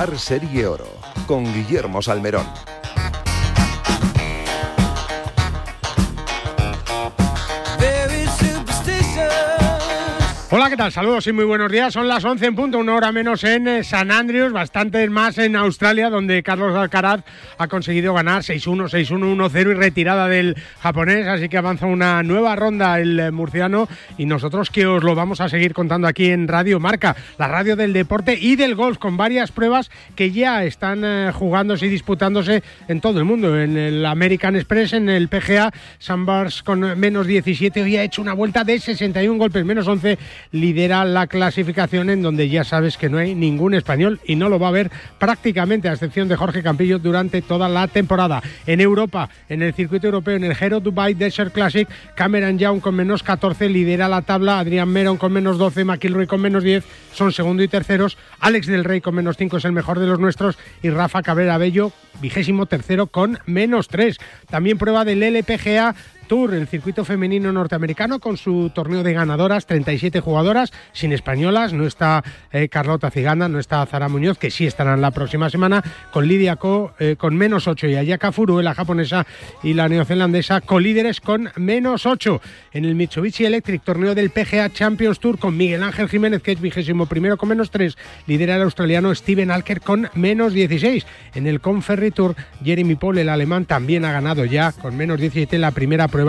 par Serie Oro con Guillermo Salmerón. Hola, ¿qué tal? Saludos y muy buenos días. Son las 11 en punto, una hora menos en eh, San Andrews, bastante más en Australia, donde Carlos Alcaraz ha conseguido ganar 6-1, 6-1, 1-0 y retirada del japonés. Así que avanza una nueva ronda el eh, murciano y nosotros que os lo vamos a seguir contando aquí en Radio Marca, la radio del deporte y del golf, con varias pruebas que ya están eh, jugándose y disputándose en todo el mundo. En el American Express, en el PGA, Sandbars con menos 17, hoy ha hecho una vuelta de 61 golpes, menos 11 lidera la clasificación en donde ya sabes que no hay ningún español y no lo va a haber prácticamente, a excepción de Jorge Campillo, durante toda la temporada. En Europa, en el circuito europeo, en el Hero Dubai Desert Classic, Cameron Young con menos 14 lidera la tabla, Adrián Meron con menos 12, McIlroy con menos 10 son segundo y terceros, Alex del Rey con menos 5 es el mejor de los nuestros y Rafa Cabrera Bello, vigésimo tercero con menos 3. También prueba del LPGA Tour, el circuito femenino norteamericano, con su torneo de ganadoras, 37 jugadoras, sin españolas. No está eh, Carlota Ciganda, no está Zara Muñoz, que sí estarán la próxima semana, con Lidia Ko eh, con menos 8 y Ayaka Furu, la japonesa y la neozelandesa, colíderes con menos 8. En el Mitsubishi Electric, torneo del PGA Champions Tour, con Miguel Ángel Jiménez, que es vigésimo primero con menos 3, lidera el australiano Steven Alker con menos 16. En el Conferry Tour, Jeremy Paul, el alemán, también ha ganado ya con menos 17 la primera prueba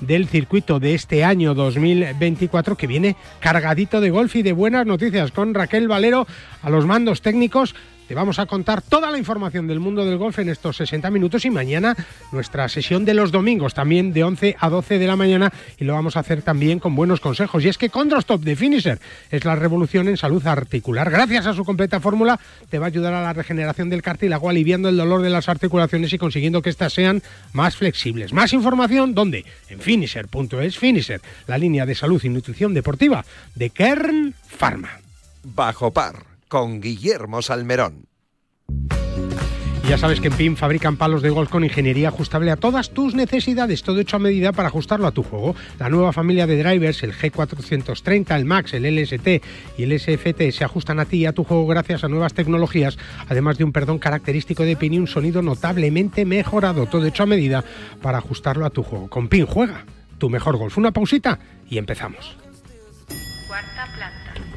del circuito de este año 2024 que viene cargadito de golf y de buenas noticias con Raquel Valero a los mandos técnicos te vamos a contar toda la información del mundo del golf en estos 60 minutos y mañana nuestra sesión de los domingos, también de 11 a 12 de la mañana y lo vamos a hacer también con buenos consejos. Y es que Condrostop de Finisher es la revolución en salud articular. Gracias a su completa fórmula te va a ayudar a la regeneración del cartílago, aliviando el dolor de las articulaciones y consiguiendo que éstas sean más flexibles. Más información, ¿dónde? En finisher.es Finisher, la línea de salud y nutrición deportiva de Kern Pharma. Bajo par con Guillermo Salmerón. Ya sabes que en PIN fabrican palos de golf con ingeniería ajustable a todas tus necesidades, todo hecho a medida para ajustarlo a tu juego. La nueva familia de drivers, el G430, el Max, el LST y el SFT, se ajustan a ti y a tu juego gracias a nuevas tecnologías, además de un perdón característico de PIN y un sonido notablemente mejorado, todo hecho a medida para ajustarlo a tu juego. Con PIN juega tu mejor golf. Una pausita y empezamos.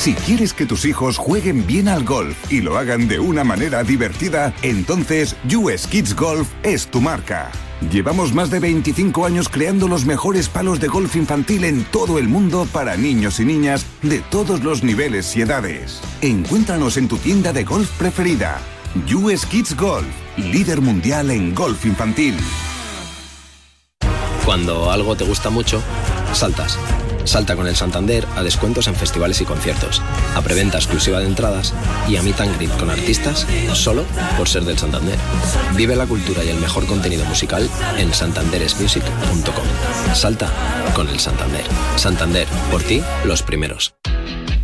Si quieres que tus hijos jueguen bien al golf y lo hagan de una manera divertida, entonces US Kids Golf es tu marca. Llevamos más de 25 años creando los mejores palos de golf infantil en todo el mundo para niños y niñas de todos los niveles y edades. Encuéntranos en tu tienda de golf preferida. US Kids Golf, líder mundial en golf infantil. Cuando algo te gusta mucho, saltas. Salta con el Santander a descuentos en festivales y conciertos, a preventa exclusiva de entradas y a meet and greet con artistas solo por ser del Santander. Vive la cultura y el mejor contenido musical en santanderesmusic.com. Salta con el Santander. Santander, por ti, los primeros.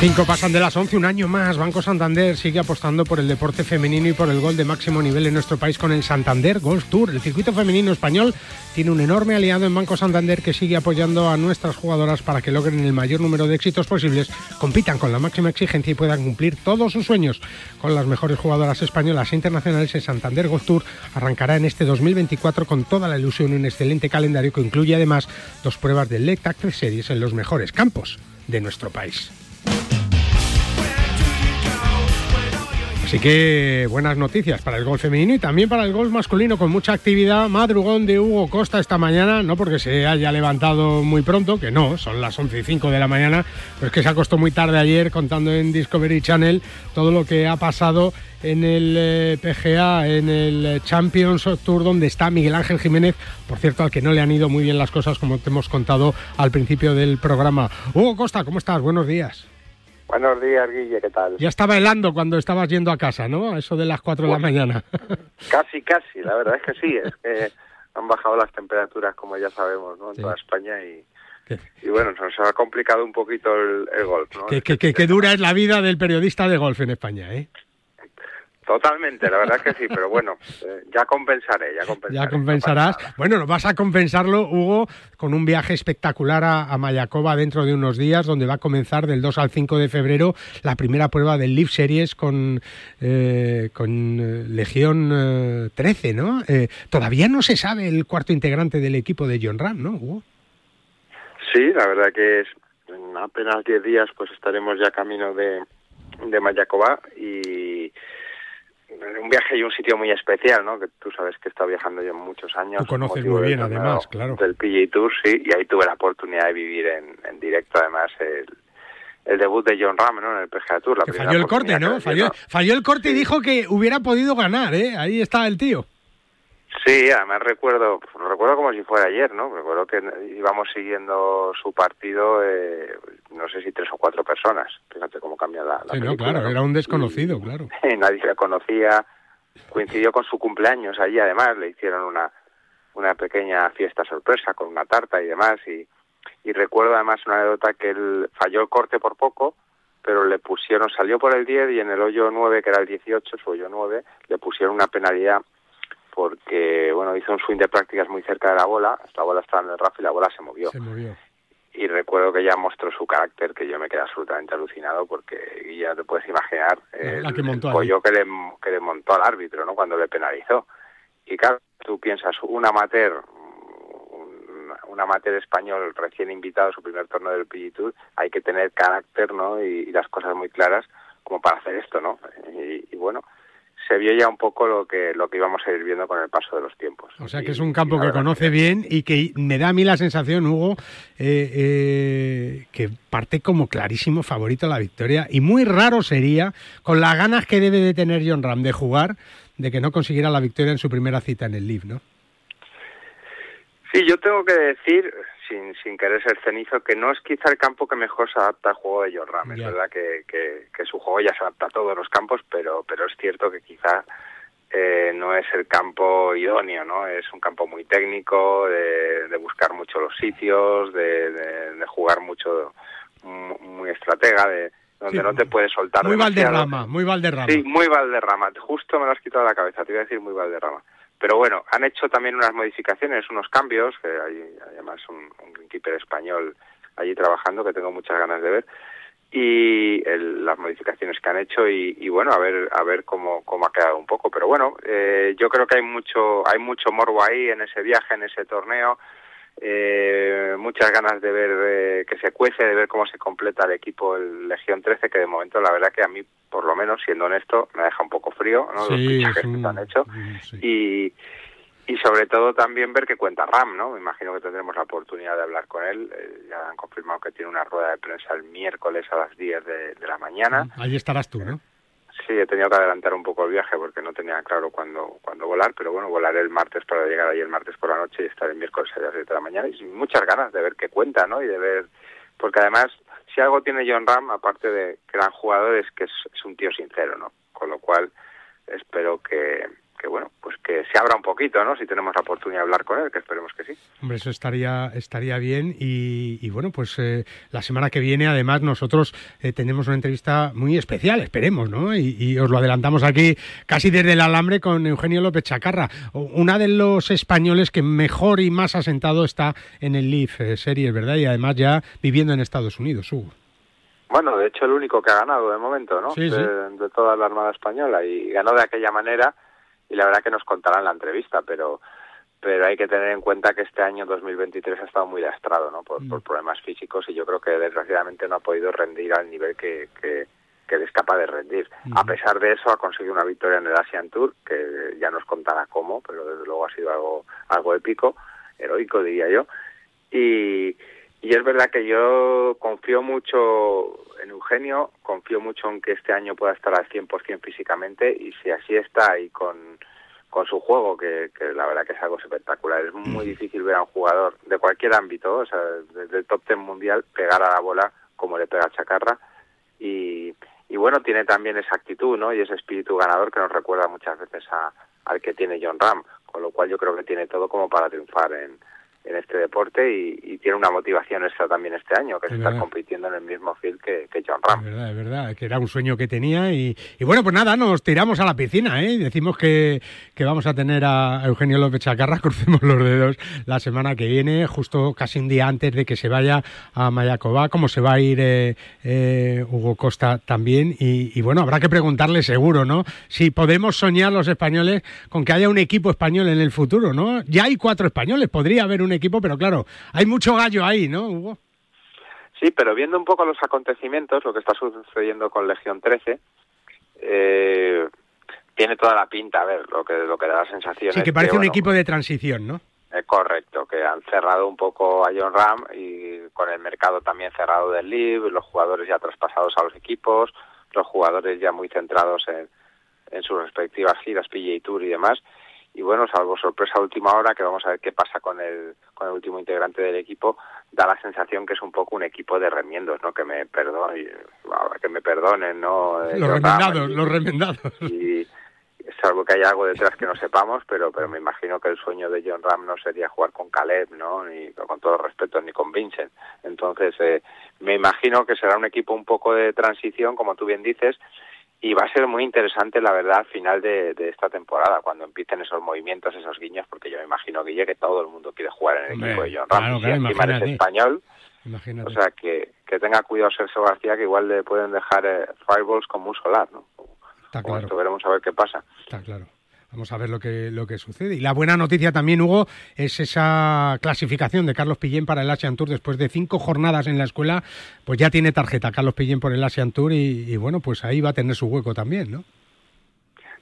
I got Cinco pasan de las once, un año más. Banco Santander sigue apostando por el deporte femenino y por el gol de máximo nivel en nuestro país con el Santander Golf Tour. El circuito femenino español tiene un enorme aliado en Banco Santander que sigue apoyando a nuestras jugadoras para que logren el mayor número de éxitos posibles, compitan con la máxima exigencia y puedan cumplir todos sus sueños. Con las mejores jugadoras españolas e internacionales, el Santander Golf Tour arrancará en este 2024 con toda la ilusión y un excelente calendario que incluye además dos pruebas de Lect Active Series en los mejores campos de nuestro país. Así que buenas noticias para el golf femenino y también para el golf masculino con mucha actividad. Madrugón de Hugo Costa esta mañana, no porque se haya levantado muy pronto, que no, son las 11 y 5 de la mañana, pero es que se acostó muy tarde ayer contando en Discovery Channel todo lo que ha pasado en el eh, PGA, en el Champions Tour, donde está Miguel Ángel Jiménez, por cierto, al que no le han ido muy bien las cosas, como te hemos contado al principio del programa. Hugo Costa, ¿cómo estás? Buenos días. Buenos días, Guille, ¿qué tal? Ya estaba helando cuando estabas yendo a casa, ¿no? Eso de las 4 de la mañana. Casi, casi, la verdad es que sí, es que han bajado las temperaturas, como ya sabemos, ¿no? En toda España y, y bueno, nos ha complicado un poquito el, golf, ¿no? Qué dura es la vida del periodista de golf en España, ¿eh? Totalmente, la verdad es que sí, pero bueno, eh, ya compensaré, ya compensaré. Ya compensarás. bueno, vas a compensarlo, Hugo, con un viaje espectacular a, Mayacoba dentro de unos días, donde va a comenzar del 2 al 5 de febrero la primera prueba del Live Series con, eh, con eh, Legión 13, ¿no? todavía no se sabe el cuarto integrante del equipo de John Ram, ¿no, Hugo? Sí, la verdad que es, en apenas 10 días pues estaremos ya camino de, de Mayacoba y un viaje y un sitio muy especial, ¿no? Que tú sabes que he estado viajando yo muchos años. Tú conoces muy bien, además, claro. Del PGA Tour, sí, y ahí tuve la oportunidad de vivir en, en directo, además, el, el debut de John Ram, ¿no? En el PGA Tour. La que falló el corte, ¿no? Falló, falló, el corte y dijo que hubiera podido ganar, ¿eh? Ahí está el tío. Sí, además recuerdo, recuerdo como si fuera ayer, ¿no? Recuerdo que íbamos siguiendo su partido, eh, no sé si tres o cuatro personas. Fíjate cómo cambia la. sí, no, claro, era un desconocido, claro. Nadie le conocía. Coincidió con su cumpleaños allí, además le hicieron una una pequeña fiesta sorpresa con una tarta y demás. Y, y recuerdo además una anécdota que él falló el corte por poco, pero le pusieron, salió por el 10 y en el hoyo 9, que era el 18, su hoyo 9, le pusieron una penalidad porque bueno hizo un swing de prácticas muy cerca de la bola, la bola estaba en el RAF y la bola se movió. Y recuerdo que ya mostró su carácter, que yo me quedé absolutamente alucinado porque ya te puedes imaginar el, que pollo que le, que le montó al árbitro ¿no? cuando le penalizó. Y claro, tú piensas, un amateur, un, amateur español recién invitado a su primer torneo del PG Tour, hay que tener carácter ¿no? y, las cosas muy claras como para hacer esto, ¿no? y bueno, se vio ya un poco lo que lo que íbamos a ir viendo con el paso de los tiempos. O sea que es un campo que conoce bien y que me da a mí la sensación, Hugo, eh, eh, que parte como clarísimo favorito a la victoria y muy raro sería, con las ganas que debe de tener John Ram de jugar, de que no consiguiera la victoria en su primera cita en el Live, ¿no? Sí, yo tengo que decir, sin, sin querer ser cenizo, que no es quizá el campo que mejor se adapta al juego de Jorram. Es verdad que, que, su juego ya se adapta a todos los campos, pero, pero es cierto que quizá eh, no es el campo idóneo, ¿no? Es un campo muy técnico, de, de buscar mucho los sitios, de, de, jugar mucho, muy, estratega, de donde no te puedes soltar Muy Valderrama, muy Valderrama. Sí, muy Valderrama. Justo me lo has quitado de la cabeza, te iba a decir muy Valderrama. Pero bueno, han hecho también unas modificaciones, unos cambios, que hay, además un, un español allí trabajando que tengo muchas ganas de ver y las modificaciones que han hecho y, bueno a ver a ver cómo, cómo ha quedado un poco. Pero bueno eh, yo creo que hay mucho hay mucho morbo ahí en ese viaje en ese torneo. Eh, muchas ganas de ver eh, que se cuece, de ver cómo se completa el equipo el Legión 13, que de momento la verdad que a mí, por lo menos, siendo honesto, me deja un poco frío, ¿no? los fichajes que han hecho. Y, y sobre todo también ver que cuenta Ram, ¿no? Me imagino que tendremos la oportunidad de hablar con él. Eh, ya han confirmado que tiene una rueda de prensa el miércoles a las 10 de, de la mañana. Ahí estarás tú, ¿no? Sí, he tenido que adelantar un poco el viaje porque no tenía claro cuándo, cuándo volar, pero bueno, volaré el martes para llegar ahí el martes por la noche y estar el miércoles a las 7 de la mañana. Y muchas ganas de ver qué cuenta, ¿no? Y de ver, porque además, si algo tiene John Ram, aparte de gran jugador, es que es, un tío sincero, ¿no? Con lo cual, espero que, que bueno, pues que se abra un poquito, ¿no? Si tenemos la oportunidad de hablar con él, que esperemos que sí. Hombre, eso estaría, estaría bien. Y, bueno, pues eh, la semana que viene, además, nosotros eh, tenemos una entrevista muy especial, esperemos, ¿no? Y, os lo adelantamos aquí casi desde el alambre con Eugenio López Chacarra, una de los españoles que mejor y más asentado está en el Leaf eh, Series, ¿verdad? Y además ya viviendo en Estados Unidos, Hugo. Bueno, de hecho el único que ha ganado de momento, ¿no? de, toda la Armada Española y ganó de aquella manera y la verdad que nos contarán la entrevista, pero pero hay que tener en cuenta que este año 2023 ha estado muy lastrado, ¿no? Por, por mm. problemas físicos y yo creo que desgraciadamente no ha podido rendir al nivel que, que, que es capaz de rendir. A pesar de eso ha conseguido una victoria en el Asian Tour, que ya nos contará cómo, pero desde luego ha sido algo, algo épico, heroico diría yo. Y, y es verdad que yo confío mucho en Eugenio, confío mucho en que este año pueda estar al 100% físicamente y si así está y con, con su juego, que, que la verdad que es algo espectacular. Es muy difícil ver a un jugador de cualquier ámbito, o sea, desde el top 10 mundial, pegar a la bola como le pega a Chacarra. Y, y bueno, tiene también esa actitud ¿no? y ese espíritu ganador que nos recuerda muchas veces a, al que tiene John Ram, con lo cual yo creo que tiene todo como para triunfar en, en este deporte y, tiene una motivación extra también este año, que es, estar compitiendo en el mismo field que, John Ram. Es verdad, es verdad, que era un sueño que tenía y, bueno, pues nada, nos tiramos a la piscina, ¿eh? Decimos que, que vamos a tener a Eugenio López Chacarra, crucemos los dedos la semana que viene, justo casi un día antes de que se vaya a Mayacoba, como se va a ir eh, eh, Hugo Costa también y, y bueno, habrá que preguntarle seguro, ¿no? Si podemos soñar los españoles con que haya un equipo español en el futuro, ¿no? Ya hay cuatro españoles, podría haber un equipo, pero claro, hay mucho gallo ahí, ¿no, Hugo? Sí, pero viendo un poco los acontecimientos, lo que está sucediendo con Legión 13, eh, tiene toda la pinta, a ver, lo que, lo que da la sensación. Sí, que parece un equipo de transición, ¿no? Es correcto, que han cerrado un poco a John Ram y con el mercado también cerrado del LIV, los jugadores ya traspasados a los equipos, los jugadores ya muy centrados en, en sus respectivas giras, PGA Tour y demás y bueno, salvo sorpresa última hora, que vamos a ver qué pasa con el, con el último integrante del equipo, da la sensación que es un poco un equipo de remiendos, ¿no? Que me perdonen, que me perdonen, ¿no? Eh, los remendados, los remendados. Y salvo que haya algo detrás que no sepamos, pero pero me imagino que el sueño de John Ram no sería jugar con Caleb, ¿no? Ni con todo respeto, ni con Vincent. Entonces, eh, me imagino que será un equipo un poco de transición, como tú bien dices, y va a ser muy interesante, la verdad, al final de, esta temporada, cuando empiecen esos movimientos, esos guiños, porque yo me imagino, Guille, que todo el mundo quiere jugar en el equipo de John Ram. y encima es español. O sea, que, que tenga cuidado Sergio García, que igual le pueden dejar eh, fireballs como un solar, ¿no? Está claro. Esto veremos a ver qué pasa. Está claro. Vamos a ver lo que, lo que sucede. Y la buena noticia también, Hugo, es esa clasificación de Carlos Pillén para el Asian Tour. Después de cinco jornadas en la escuela, pues ya tiene tarjeta Carlos Pillén por el Asian Tour y, bueno, pues ahí va a tener su hueco también, ¿no?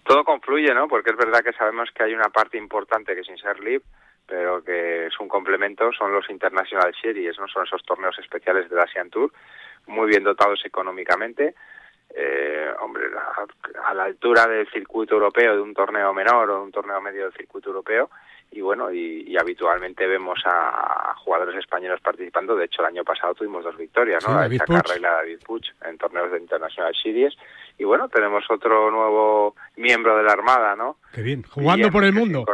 Todo confluye, ¿no? Porque es verdad que sabemos que hay una parte importante que sin ser LIB, pero que es un complemento, son los International Series, ¿no? Son esos torneos especiales del Asian Tour, muy bien dotados económicamente eh, hombre, a, la altura del circuito europeo, de un torneo menor o de un torneo medio del circuito europeo, y bueno, y, habitualmente vemos a, jugadores españoles participando. De hecho, el año pasado tuvimos dos victorias, ¿no? la de Chacarra y la de David Puch en torneos de International Series. Y bueno, tenemos otro nuevo miembro de la Armada, ¿no? Qué bien, jugando por el mundo.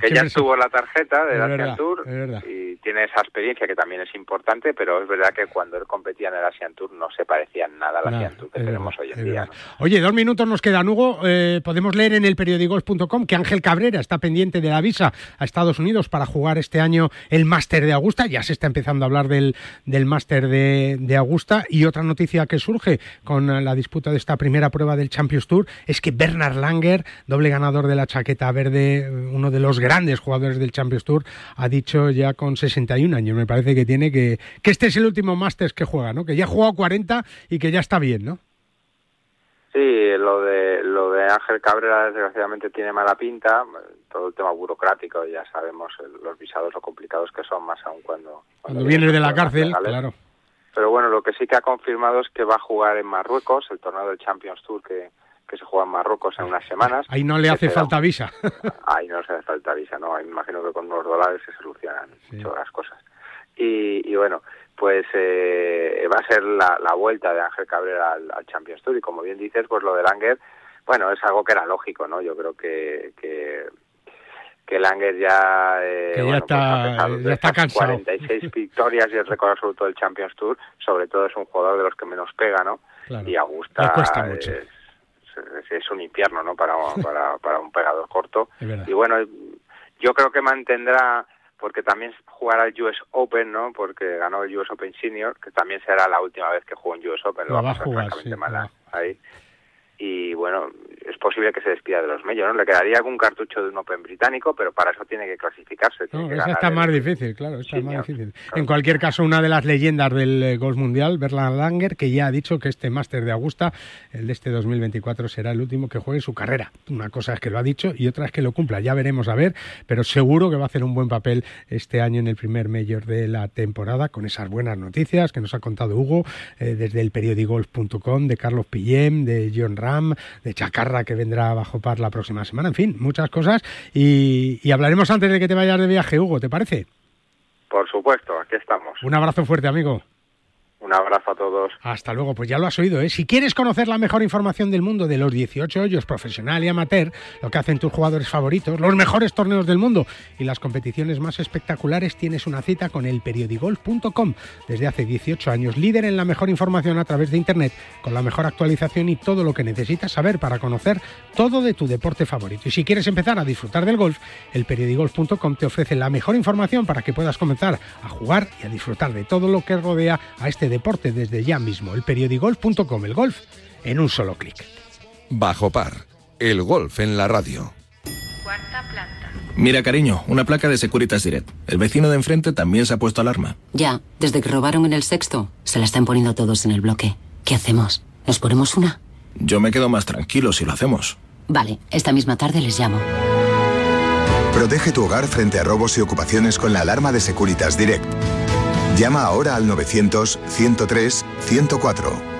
que ya tuvo la tarjeta de Asian Tour y tiene esa experiencia que también es importante, pero es verdad que cuando él competía en el Asian Tour no se parecía nada al Asian Tour que tenemos hoy en día. Oye, dos minutos nos quedan, Hugo. Eh, podemos leer en el periódicos.com que Ángel Cabrera está pendiente de la visa a Estados Unidos para jugar este año el Máster de Augusta. Ya se está empezando a hablar del, del Máster de, de Augusta. Y otra noticia que surge con la disputa de esta primera prueba del Champions Tour es que Bernard Langer, doble ganador de la chaqueta verde, uno de los grandes jugadores del Champions Tour, ha dicho ya con 61 años, me parece que tiene que, que este es el último Masters que juega, ¿no? Que ya ha jugado 40 y que ya está bien, ¿no? Sí, lo de lo de Ángel Cabrera desgraciadamente tiene mala pinta, todo el tema burocrático, ya sabemos los visados lo complicados que son, más aún cuando cuando, viene de la cárcel, claro. Pero bueno, lo que sí que ha confirmado es que va a jugar en Marruecos, el torneo del Champions Tour que, que se juega en Marruecos en unas semanas. Ahí no le hace falta visa. Ahí no se hace falta visa, no. me imagino que con unos dólares se solucionan muchas las cosas. Y, bueno, pues eh, va a ser la, vuelta de Ángel Cabrera al, Champions Tour y como bien dices, pues lo de Langer bueno, es algo que era lógico, ¿no? Yo creo que, que, que Langer ya, eh, que ya está, pues ya está cansado. 46 victorias y el récord absoluto del Champions Tour, sobre todo es un jugador de los que menos pega, ¿no? Y Augusta cuesta mucho. Es, es, un infierno, ¿no? Para, para, para un pegador corto. Y bueno, yo creo que mantendrá porque también jugará el US Open, ¿no? Porque ganó el US Open Senior, que también será la última vez que juegue en US Open. Lo, va a jugar, sí, ahí y bueno, es posible que se despida de los medios, ¿no? Le quedaría algún cartucho de un Open británico, pero para eso tiene que clasificarse. no, está más difícil, claro, está más difícil. En cualquier caso, una de las leyendas del eh, golf mundial, Berland Langer, que ya ha dicho que este máster de Augusta, el de este 2024, será el último que juegue su carrera. Una cosa es que lo ha dicho y otra es que lo cumpla. Ya veremos a ver, pero seguro que va a hacer un buen papel este año en el primer mayor de la temporada, con esas buenas noticias que nos ha contado Hugo eh, desde el periodigolf.com, de Carlos Pillem, de John Ram, de Chacarra que vendrá bajo par la próxima semana, en fin, muchas cosas. Y, y hablaremos antes de que te vayas de viaje, Hugo, ¿te parece? Por supuesto, aquí estamos. Un abrazo fuerte, amigo. Un abrazo a todos. Hasta luego, pues ya lo has oído, ¿eh? Si quieres conocer la mejor información del mundo de los 18 hoyos profesional y amateur, lo que hacen tus jugadores favoritos, los mejores torneos del mundo y las competiciones más espectaculares, tienes una cita con el periodigolf.com. Desde hace 18 años, líder en la mejor información a través de Internet, con la mejor actualización y todo lo que necesitas saber para conocer todo de tu deporte favorito. Y si quieres empezar a disfrutar del golf, el periodigolf.com te ofrece la mejor información para que puedas comenzar a jugar y a disfrutar de todo lo que rodea a este deporte desde ya mismo. El periodigolf.com, el golf en un solo clic. Bajo par, el golf en la radio. Cuarta planta. Mira, cariño, una placa de Securitas Direct. El vecino de enfrente también se ha puesto alarma. Ya, desde que robaron en el sexto, se la están poniendo todos en el bloque. ¿Qué hacemos? ¿Nos ponemos una? Yo me quedo más tranquilo si lo hacemos. Vale, esta misma tarde les llamo. Protege tu hogar frente a robos y ocupaciones con la alarma de Securitas Direct. Llama ahora al 900-103-104.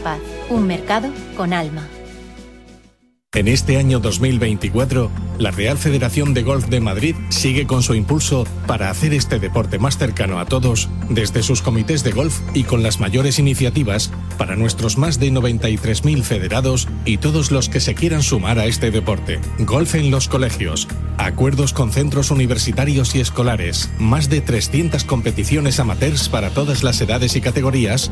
Paz, un mercado con alma. En este año 2024, la Real Federación de Golf de Madrid sigue con su impulso para hacer este deporte más cercano a todos, desde sus comités de golf y con las mayores iniciativas para nuestros más de 93.000 federados y todos los que se quieran sumar a este deporte. Golf en los colegios, acuerdos con centros universitarios y escolares, más de 300 competiciones amateurs para todas las edades y categorías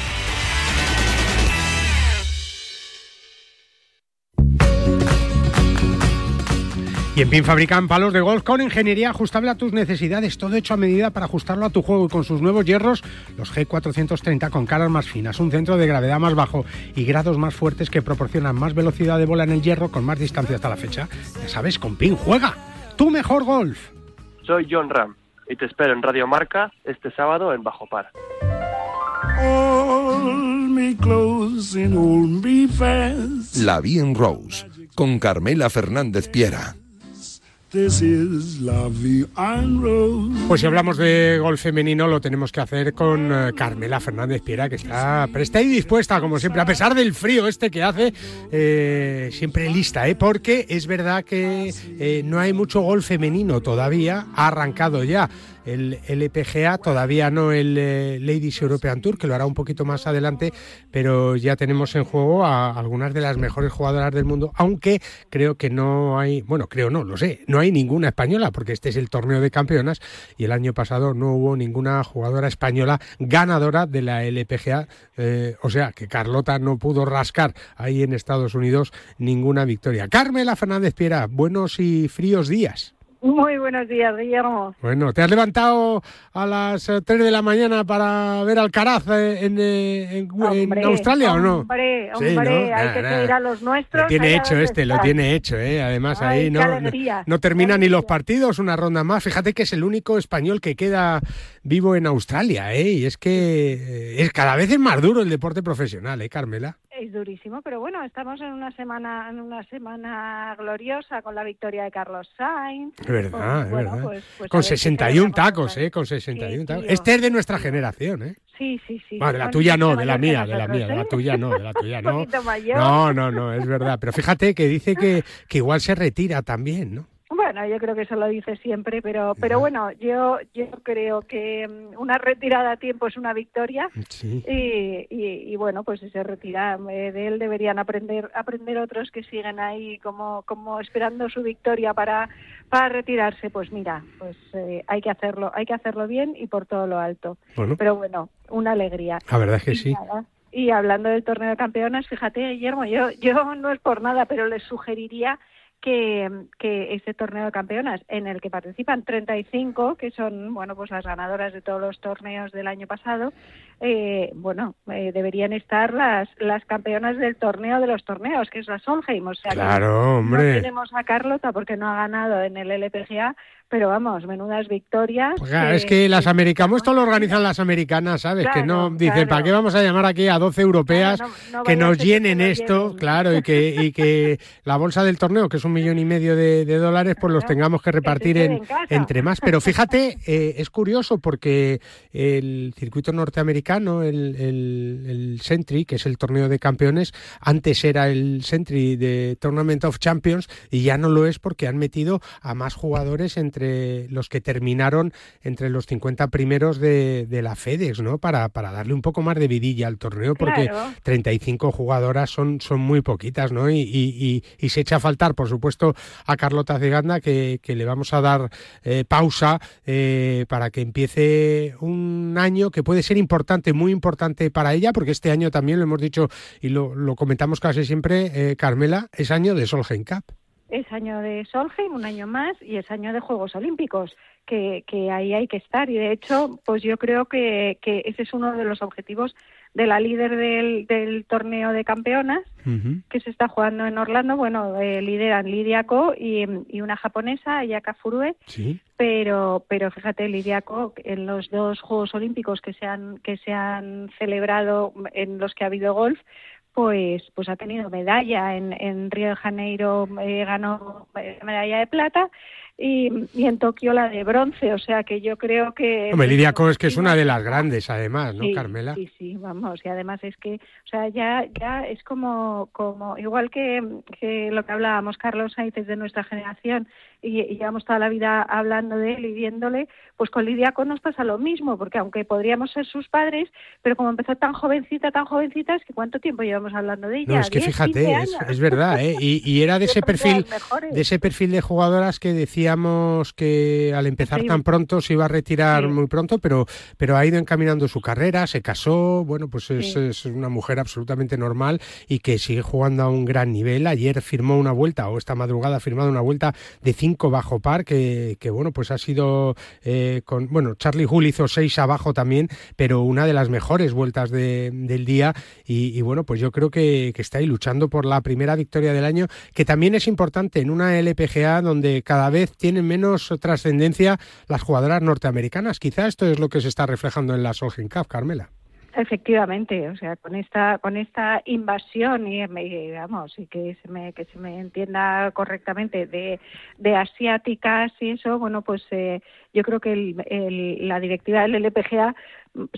En PIN fabrican palos de golf con ingeniería ajustable a tus necesidades, todo hecho a medida para ajustarlo a tu juego y con sus nuevos hierros, los G430 con caras más finas, un centro de gravedad más bajo y grados más fuertes que proporcionan más velocidad de bola en el hierro con más distancia hasta la fecha. Ya sabes, con PIN juega tu mejor golf. Soy John Ram y te espero en Radio Marca este sábado en Bajo Par. La Bien Rose, con Carmela Fernández Piera. Pues si hablamos de golf femenino lo tenemos que hacer con eh, Carmela Fernández Piera, que está presta y dispuesta, como siempre, a pesar del frío este que hace, eh, siempre lista, ¿eh? porque es verdad que eh, no hay mucho golf femenino todavía, ha arrancado ya el LPGA, todavía no el eh, Ladies European Tour, que lo hará un poquito más adelante, pero ya tenemos en juego a algunas de las mejores jugadoras del mundo, aunque creo que no hay, bueno, creo no, lo sé, no hay ninguna española, porque este es el torneo de campeonas y el año pasado no hubo ninguna jugadora española ganadora de la LPGA, eh, o sea que Carlota no pudo rascar ahí en Estados Unidos ninguna victoria. Carmela Fernández Piera, buenos y fríos días. Muy buenos días, Guillermo. Bueno, ¿te has levantado a las 3 de la mañana para ver Alcaraz eh, en, eh, en, en Australia o no? Hombre, hombre, hay que seguir a los nuestros. Lo tiene hecho este, lo tiene hecho, ¿eh? Además Ay, ahí no, no, alegría, no termina ni los partidos, una ronda más. Fíjate que es el único español que queda vivo en Australia, ¿eh? Y es que eh, es, cada vez es más duro el deporte profesional, ¿eh, Carmela? Es durísimo, pero bueno, estamos en una semana en una semana gloriosa con la victoria de Carlos Sainz. Es verdad, Pues, es bueno, verdad. pues- pues con ver qué 61 tenemos tacos. ¿eh? Con 61 Sí, tacos. Este es de nuestra generación, ¿eh? Sí, sí, sí. Bueno, de la tuya no, de la mía, de la mía, de la tuya no, de la tuya no. No, no, no, es verdad. Pero fíjate que dice que, que igual se retira también, ¿no? Bueno, yo creo que eso lo dice siempre, pero pero bueno, yo yo creo que mm, una retirada a tiempo es una victoria Sí. y, y, y bueno, pues si se retira eh, de él deberían aprender aprender otros que siguen ahí como como esperando su victoria para para retirarse. Pues mira, pues eh, hay que hacerlo, hay que hacerlo bien y por todo lo alto. Bueno. Pero bueno, una alegría. La verdad es que Y sí. nada, Y hablando del torneo de campeonas, fíjate, Guillermo, yo, yo no es por nada, pero les sugeriría que, que este torneo de campeonas, en el que participan 35, que son, bueno, pues las ganadoras de todos los torneos del año pasado, eh, bueno, eh, deberían estar las, las campeonas del torneo de los torneos, que es la Solheim. O sea, que Claro, hombre. No tenemos a Carlota porque no ha ganado en el LPGA, pero vamos, menudas victorias. Pues claro, es que las americanas, esto lo organizan las americanas, ¿sabes? que no, dicen, claro. ¿para qué vamos a llamar aquí a 12 europeas Claro, no- no que nos que llenen esto? Claro, y que, y que la bolsa del torneo, que es un millón y medio de, de dólares, pues los tengamos que repartir en, entre más. Pero fíjate, eh, es curioso porque el circuito norteamericano, el, el, el Sentry, que es el torneo de campeones, antes era el Sentry de Tournament of Champions y ya no lo es porque han metido a más jugadores entre los que terminaron entre los 50 primeros de, de la FedEx, ¿no? Para, para darle un poco más de vidilla al torneo, porque Claro. 35 jugadoras son, son muy poquitas, ¿no? Y, y- y- y se echa a faltar, por supuesto, a Carlota Ceganda, que, que le vamos a dar eh, pausa eh, para que empiece un año que puede ser importante, muy importante para ella, porque este año también lo hemos dicho y lo, lo comentamos casi siempre, eh, Carmela, es año de Solheim Cup. Es año de Solheim, un año más, y es año de Juegos Olímpicos, que, que ahí hay que estar. Y de hecho, pues yo creo que, que ese es uno de los objetivos de la líder del, del torneo de campeonas, que se está jugando en Orlando. Bueno, eh, lideran Lidia Ko y, y una japonesa, Ayaka Furue. Sí. Pero, pero fíjate, Lidia Ko, en los dos Juegos Olímpicos que se han, que se han celebrado en los que ha habido golf, pues, pues ha tenido medalla. En, en Río de Janeiro eh, ganó eh, medalla de plata y, y en Tokio la de bronce. O sea que yo creo que. Hombre, Lidia Co es que es una de las grandes, además, ¿no, Sí, Carmela? Sí, sí, vamos. Y además es que, o sea, ya, ya es como, como igual que, que lo que hablábamos, Carlos Sainz de nuestra generación y, y llevamos toda la vida hablando de él y viéndole, pues con Lidia Con nos pasa lo mismo, porque aunque podríamos ser sus padres, pero como empezó tan jovencita, tan jovencita, es que cuánto tiempo llevamos hablando de ella. No, es que 10, 15 fíjate, es, verdad, ¿eh? Y, y era de ese perfil, de ese perfil de jugadoras que que al empezar Sí. tan pronto se iba a retirar Sí. muy pronto, pero, pero ha ido encaminando su carrera, se casó, bueno, pues es, Sí. es una mujer absolutamente normal y que sigue jugando a un gran nivel. Ayer firmó una vuelta, o esta madrugada ha firmado una vuelta de 5 bajo par, que, que, bueno, pues ha sido eh, con, bueno, Charlie Hull hizo 6 abajo también, pero una de las mejores vueltas de- del día y, y, bueno, pues yo creo que, que está ahí luchando por la primera victoria del año, que también es importante en una LPGA donde cada vez tienen menos trascendencia las jugadoras norteamericanas. Quizá esto es lo que se está reflejando en la Solheim Cup, Carmela. Efectivamente, o sea, con esta con esta invasión y vamos y que se me que se me entienda correctamente de, de asiáticas y eso, bueno, pues eh, yo creo que el, la directiva del LPGA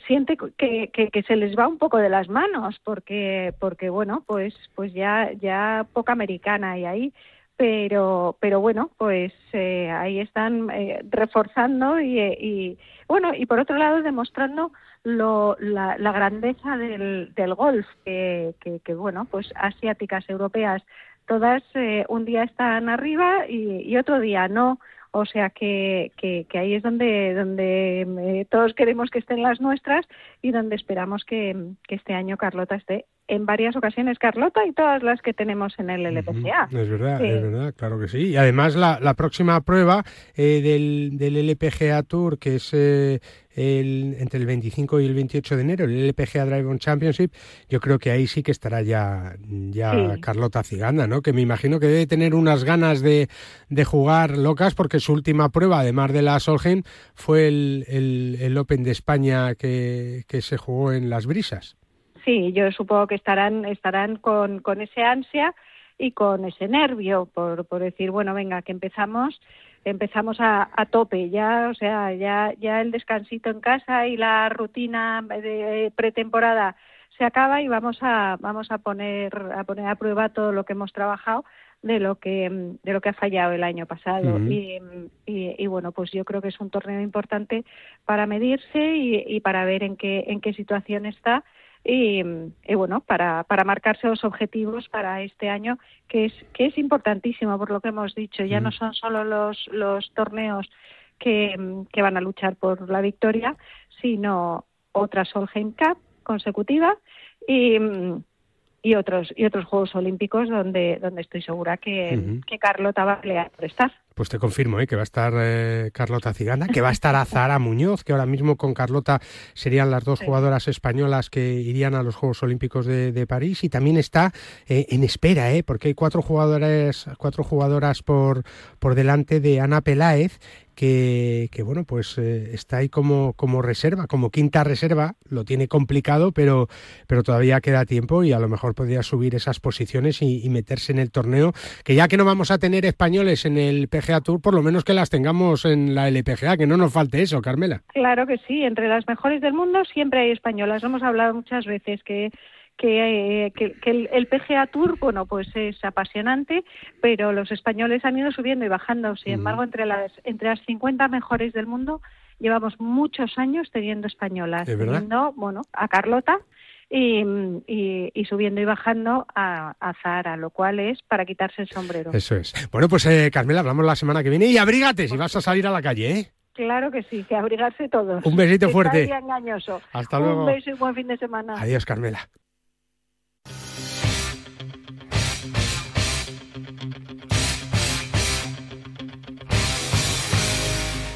siente que, que, que, se les va un poco de las manos porque porque bueno, pues pues ya ya poca americana hay ahí pero pero bueno pues eh, ahí están eh, reforzando y, y, bueno y por otro lado demostrando lo, la, la, grandeza del, del golf, que, que, bueno, pues asiáticas, europeas, todas eh, un día están arriba y, y, otro día no. O sea que, que, que ahí es donde, donde eh, todos queremos que estén las nuestras y donde esperamos que, que este año Carlota esté en varias ocasiones Carlota y todas las que tenemos en el LPGA. Es verdad, es verdad, claro que sí. Y además la, la próxima prueba eh, del, del, LPGA Tour, que es eh, el, entre el 25 y el 28 de enero, el LPGA Drive On Championship, yo creo que ahí sí que estará ya, ya Carlota Ciganda, ¿no? Que me imagino que debe tener unas ganas de, de jugar locas porque su última prueba, además de la Solheim, fue el, el, el Open de España que, que se jugó en Las Brisas sí, yo supongo que estarán, estarán con, con ese ansia y con ese nervio por, por decir, bueno, venga, que empezamos empezamos a, a tope ya, o sea, ya, ya el descansito en casa y la rutina de pretemporada se acaba y vamos a, vamos a poner, a poner a prueba todo lo que hemos trabajado de lo que de lo que ha fallado el año pasado. Y, y, y, bueno pues yo creo que es un torneo importante para medirse y, y para ver en qué en qué situación está y, bueno, para, para marcarse los objetivos para este año, que es, que es importantísimo por lo que hemos dicho. Ya no son solo los, los torneos que, que van a luchar por la victoria, sino otra Solheim Cup consecutiva y, y otros y otros Juegos Olímpicos donde donde estoy segura que, que Carlota va a pelear por estar. Pues te confirmo ¿eh? que va a estar eh, Carlota Cigana, que va a estar Azara Muñoz, que ahora mismo con Carlota serían las dos jugadoras españolas que irían a los Juegos Olímpicos de, de París y también está eh, en espera, ¿eh? porque hay cuatro jugadores, cuatro jugadoras por, por delante de Ana Peláez que, que, bueno, pues eh, está ahí como, como reserva, como quinta reserva, lo tiene complicado, pero, pero todavía queda tiempo y a lo mejor podría subir esas posiciones y, y, meterse en el torneo, que ya que no vamos a tener españoles en el PGA Tour, por lo menos que las tengamos en la LPGA, que no nos falte eso, Carmela. Claro que sí, entre las mejores del mundo siempre hay españolas, hemos hablado muchas veces que que, que, que el, el, PGA Tour, bueno, pues es apasionante, pero los españoles han ido subiendo y bajando. Sin embargo, entre las, entre las 50 mejores del mundo llevamos muchos años teniendo españolas, teniendo, bueno, a Carlota, y, y, y, subiendo y bajando a, a, Zara, lo cual es para quitarse el sombrero. Eso es. Bueno, pues eh, Carmela, hablamos la semana que viene y abrígate si vas a salir a la calle, ¿eh? Claro que sí, que abrigarse todos. Un besito fuerte. engañoso. Hasta luego. Un beso y buen fin de semana. Adiós, Carmela.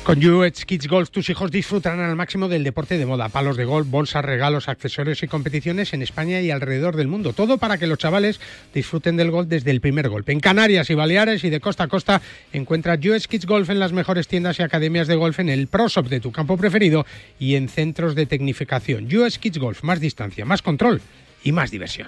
Con UX Kids Golf tus hijos disfrutarán al máximo del deporte de moda, palos de golf, bolsas, regalos, accesorios y competiciones en España y alrededor del mundo. Todo para que los chavales disfruten del golf desde el primer golpe. En Canarias y Baleares y de costa a costa encuentra UX Kids Golf en las mejores tiendas y academias de golf en el ProShop de tu campo preferido y en centros de tecnificación. UX Kids Golf, más distancia, más control y más diversión.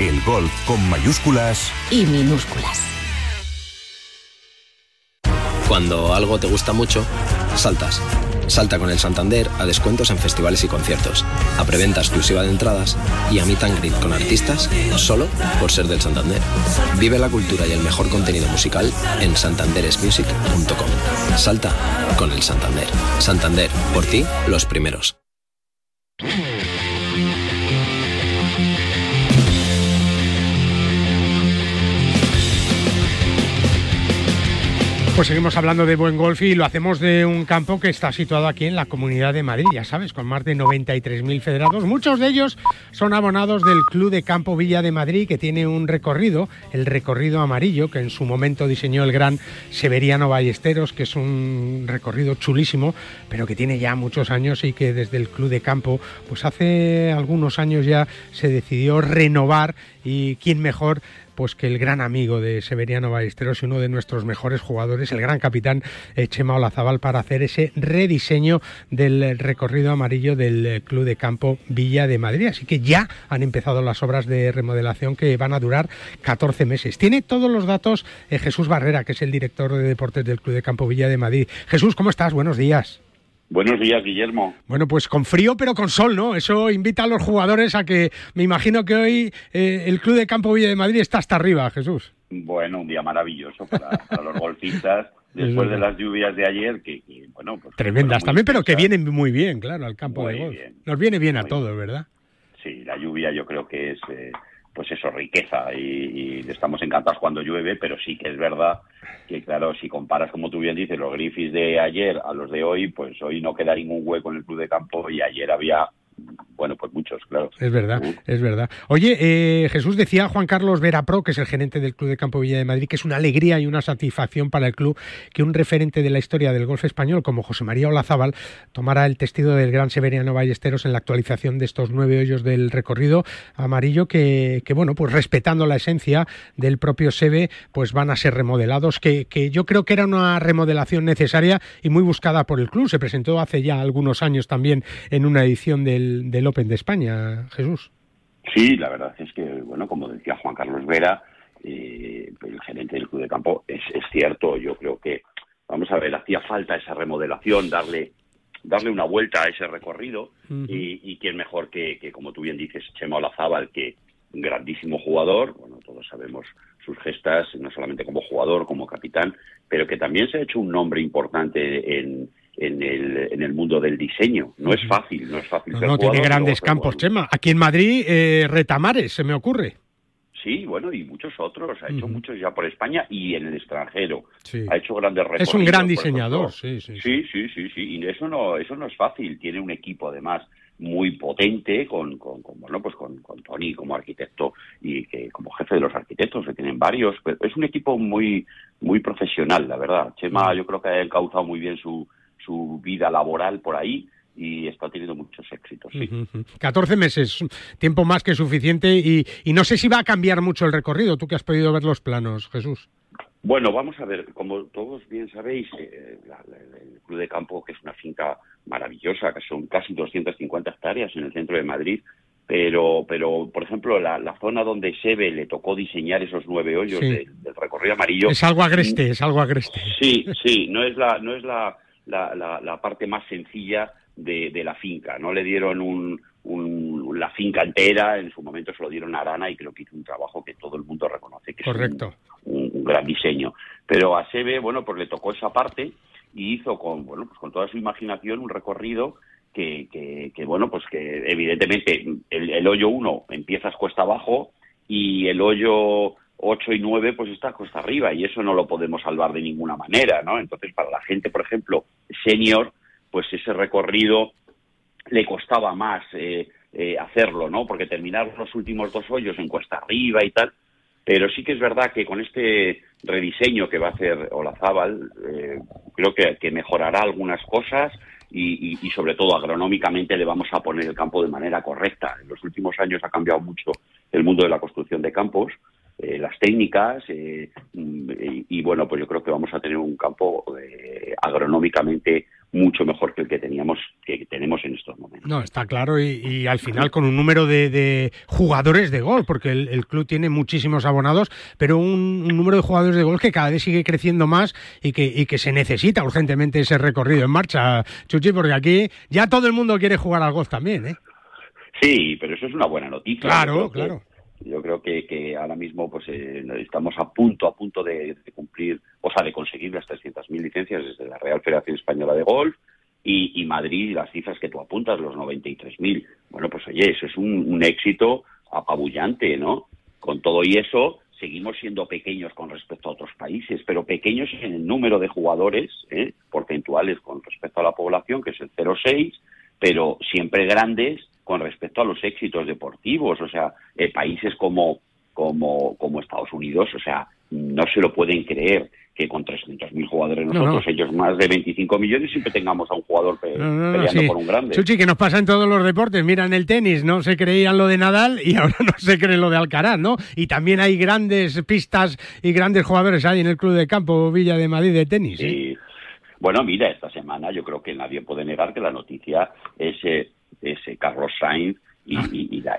El golf con mayúsculas y minúsculas. Cuando algo te gusta mucho, saltas. Salta con el Santander a descuentos en festivales y conciertos, a preventa exclusiva de entradas y a meet and greet con artistas solo por ser del Santander. Vive la cultura y el mejor contenido musical en santanderesmusic.com. Salta con el Santander. Santander, por ti, los primeros. Pues seguimos hablando de buen golf y lo hacemos de un campo que está situado aquí en la Comunidad de Madrid, ya sabes, con más de 93.000 federados. Muchos de ellos son abonados del Club de Campo Villa de Madrid, que tiene un recorrido, el recorrido amarillo, que en su momento diseñó el gran Severiano Ballesteros, que es un recorrido chulísimo, pero que tiene ya muchos años y que desde el Club de Campo, pues hace algunos años ya se decidió renovar y quién mejor pues que el gran amigo de Severiano Ballesteros y uno de nuestros mejores jugadores, el gran capitán eh, Chema Olazabal, para hacer ese rediseño del recorrido amarillo del eh, Club de Campo Villa de Madrid. Así que ya han empezado las obras de remodelación que van a durar 14 meses. Tiene todos los datos eh, Jesús Barrera, que es el director de deportes del Club de Campo Villa de Madrid. Jesús, ¿cómo estás? Buenos días. Buenos días, Guillermo. Bueno, pues con frío pero con sol, ¿no? Eso invita a los jugadores a que, me imagino que hoy eh, el Club de Campo Villa de Madrid está hasta arriba, Jesús. Bueno, un día maravilloso para, los golfistas después de las lluvias de ayer, que, bueno, pues... Tremendas también, pero que vienen muy bien, claro, al campo de golf. Nos viene bien a todos, ¿verdad? Sí, la lluvia yo creo que es... Eh, pues eso, riqueza y, estamos encantados cuando llueve, pero sí que es verdad que, claro, si comparas, como tú bien dices, los Griffiths de ayer a los de hoy, pues hoy no queda ningún hueco en el club de campo y ayer había bueno, pues muchos, claro. Es verdad, es verdad. Oye, eh, Jesús decía Juan Carlos Verapro, que es el gerente del Club de Campo Villa de Madrid, que es una alegría y una satisfacción para el club que un referente de la historia del golf español como José María Olazábal tomara el testigo del gran Severiano Ballesteros en la actualización de estos nueve hoyos del recorrido amarillo que, que bueno, pues respetando la esencia del propio Seve, pues van a ser remodelados, que, que yo creo que era una remodelación necesaria y muy buscada por el club. Se presentó hace ya algunos años también en una edición del del, Open de España, Jesús. Sí, la verdad es que, bueno, como decía Juan Carlos Vera, eh, el gerente del Club de Campo, es, cierto, yo creo que, vamos a ver, hacía falta esa remodelación, darle darle una vuelta a ese recorrido y, quién mejor que, como tú bien dices, Chema Olazábal, que un grandísimo jugador, bueno, todos sabemos sus gestas, no solamente como jugador, como capitán, pero que también se ha hecho un nombre importante en, en el, en el mundo del diseño. No es fácil, no es fácil. No, tiene grandes campos, Chema. Aquí en Madrid, eh, Retamares, se me ocurre. Sí, bueno, y muchos otros. Ha hecho muchos ya por España y en el extranjero. Ha hecho grandes recorridos. Es un gran diseñador, sí, sí, sí. Sí, sí, sí, Y eso no, eso no es fácil. Tiene un equipo, además, muy potente con, con, bueno, pues con, con, Tony como arquitecto y que como jefe de los arquitectos, que tienen varios. Pero es un equipo muy, muy profesional, la verdad. Chema, yo creo que ha encauzado muy bien su, su vida laboral por ahí y está teniendo muchos éxitos. Sí. 14 meses, tiempo más que suficiente y, no sé si va a cambiar mucho el recorrido, tú que has podido ver los planos, Jesús. Bueno, vamos a ver, como todos bien sabéis, eh, el Club de Campo, que es una finca maravillosa, que son casi 250 hectáreas en el centro de Madrid, pero, pero por ejemplo, la, zona donde Sebe le tocó diseñar esos nueve hoyos del recorrido amarillo... Es algo agreste, es algo agreste. Sí, sí, no es la, no es la la, la, parte más sencilla de, de, la finca. No le dieron un, la finca entera, en su momento se lo dieron a Arana y creo que hizo un trabajo que todo el mundo reconoce que Correcto. es un, gran diseño. Pero a Sebe, bueno, pues le tocó esa parte y hizo con, bueno, pues con toda su imaginación un recorrido que, que, bueno, pues que evidentemente el, el hoyo 1 empiezas cuesta abajo y el hoyo 8 y 9 pues está costa arriba y eso no lo podemos salvar de ninguna manera, ¿no? Entonces para la gente, por ejemplo, senior, pues ese recorrido le costaba más eh, eh, hacerlo, ¿no? Porque terminar los últimos dos hoyos en cuesta arriba y tal, pero sí que es verdad que con este rediseño que va a hacer Olazábal, eh, creo que, mejorará algunas cosas y, sobre todo agronómicamente le vamos a poner el campo de manera correcta. En los últimos años ha cambiado mucho el mundo de la construcción de campos eh, las técnicas eh, y, bueno, pues yo creo que vamos a tener un campo eh, agronómicamente mucho mejor que el que teníamos que tenemos en estos momentos. No, está claro y, al final con un número de, jugadores de gol, porque el, club tiene muchísimos abonados, pero un, número de jugadores de gol que cada vez sigue creciendo más y que, y que se necesita urgentemente ese recorrido en marcha, Chuchi, porque aquí ya todo el mundo quiere jugar al golf también, ¿eh? Sí, pero eso es una buena noticia. Claro, claro creo que, ahora mismo pues eh, estamos a punto a punto de, cumplir o sea de conseguir las 300.000 licencias desde la Real Federación Española de Golf y, y Madrid las cifras que tú apuntas los 93.000 bueno pues oye eso es un, éxito apabullante no con todo y eso seguimos siendo pequeños con respecto a otros países, pero pequeños en el número de jugadores ¿eh? porcentuales con respecto a la población, que es el 0,6, pero siempre grandes con respecto a los éxitos deportivos. O sea, eh, países como, como, como Estados Unidos, o sea, no se lo pueden creer que con 300.000 jugadores nosotros, ellos más de 25 millones, siempre tengamos a un jugador peleando por un grande. Chuchi, que nos pasa en todos los deportes. Mira, en el tenis no se creían lo de Nadal y ahora no se cree lo de Alcaraz, ¿no? Y también hay grandes pistas y grandes jugadores ahí en el Club de Campo Villa de Madrid de tenis. ¿eh? Sí. Bueno, mira, esta semana yo creo que nadie puede negar que la noticia es, eh, ese Carlos Sainz y, la,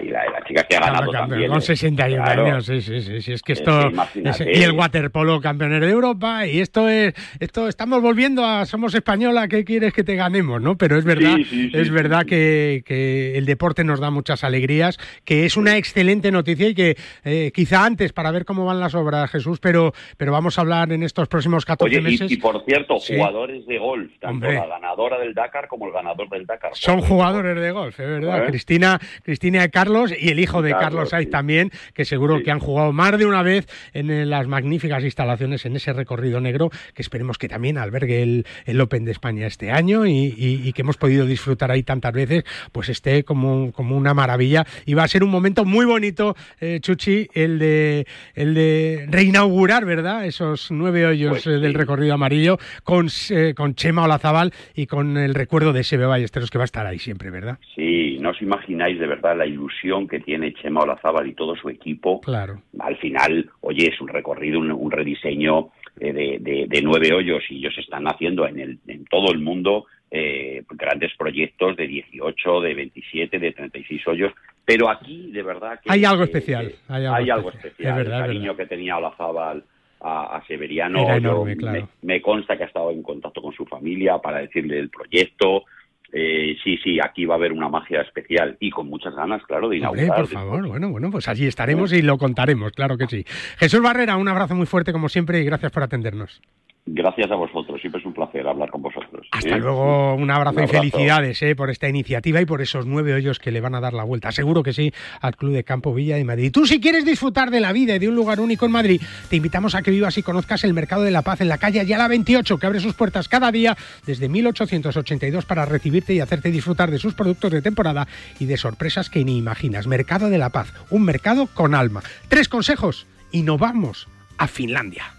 chica que ha ganado también. Con 61 años, sí, sí, sí, es que esto... y el waterpolo campeón de Europa, y esto es... esto Estamos volviendo a... Somos española, ¿qué quieres que te ganemos, no? Pero es verdad, es verdad que, que, el deporte nos da muchas alegrías, que es una excelente noticia y que eh, quizá antes, para ver cómo van las obras, Jesús, pero, pero vamos a hablar en estos próximos 14 meses... Y, por cierto, jugadores de golf, tanto la ganadora del Dakar como el ganador del Dakar. Son jugadores de golf, es verdad. Cristina Cristina y Carlos y el hijo de Carlos, Carlos también, que seguro que han jugado más de una vez en las magníficas instalaciones en ese recorrido negro, que esperemos que también albergue el, Open de España este año y, que hemos podido disfrutar ahí tantas veces, pues esté como, como una maravilla. Y va a ser un momento muy bonito, eh, Chuchi, el de, el de reinaugurar, ¿verdad? Esos nueve hoyos pues eh, del recorrido amarillo con, eh, con Chema Olazábal y con el recuerdo de ese Ballesteros que va a estar ahí siempre, ¿verdad? Sí, no os imagináis de verdad la ilusión que tiene Chema Olazábal y todo su equipo. Claro. Al final, oye, es un recorrido, un, rediseño eh, de, nueve hoyos y ellos están haciendo en, el, en todo el mundo eh, grandes proyectos de 18, de 27, de 36 hoyos. Pero aquí, de verdad que... Hay algo especial. hay algo, especial. el cariño que tenía Olazábal a, a Severiano. me, consta que ha estado en contacto con su familia para decirle el proyecto, eh, sí, sí, aquí va a haber una magia especial y con muchas ganas, claro, de inaugurar. por favor, bueno, bueno, pues allí estaremos y lo contaremos, claro que sí. Jesús Barrera, un abrazo muy fuerte como siempre y gracias por atendernos. Gracias a vosotros, siempre es un placer hablar con vosotros. Hasta ¿eh? luego, un abrazo, y felicidades ¿eh? por esta iniciativa y por esos nueve hoyos que le van a dar la vuelta. Seguro que sí al Club de Campo Villa de Madrid. Tú si quieres disfrutar de la vida y de un lugar único en Madrid, te invitamos a que vivas y conozcas el Mercado de la Paz en la calle Ayala 28, que abre sus puertas cada día desde 1882 para recibirte y hacerte disfrutar de sus productos de temporada y de sorpresas que ni imaginas. Mercado de la Paz, un mercado con alma. Tres consejos y nos vamos a Finlandia.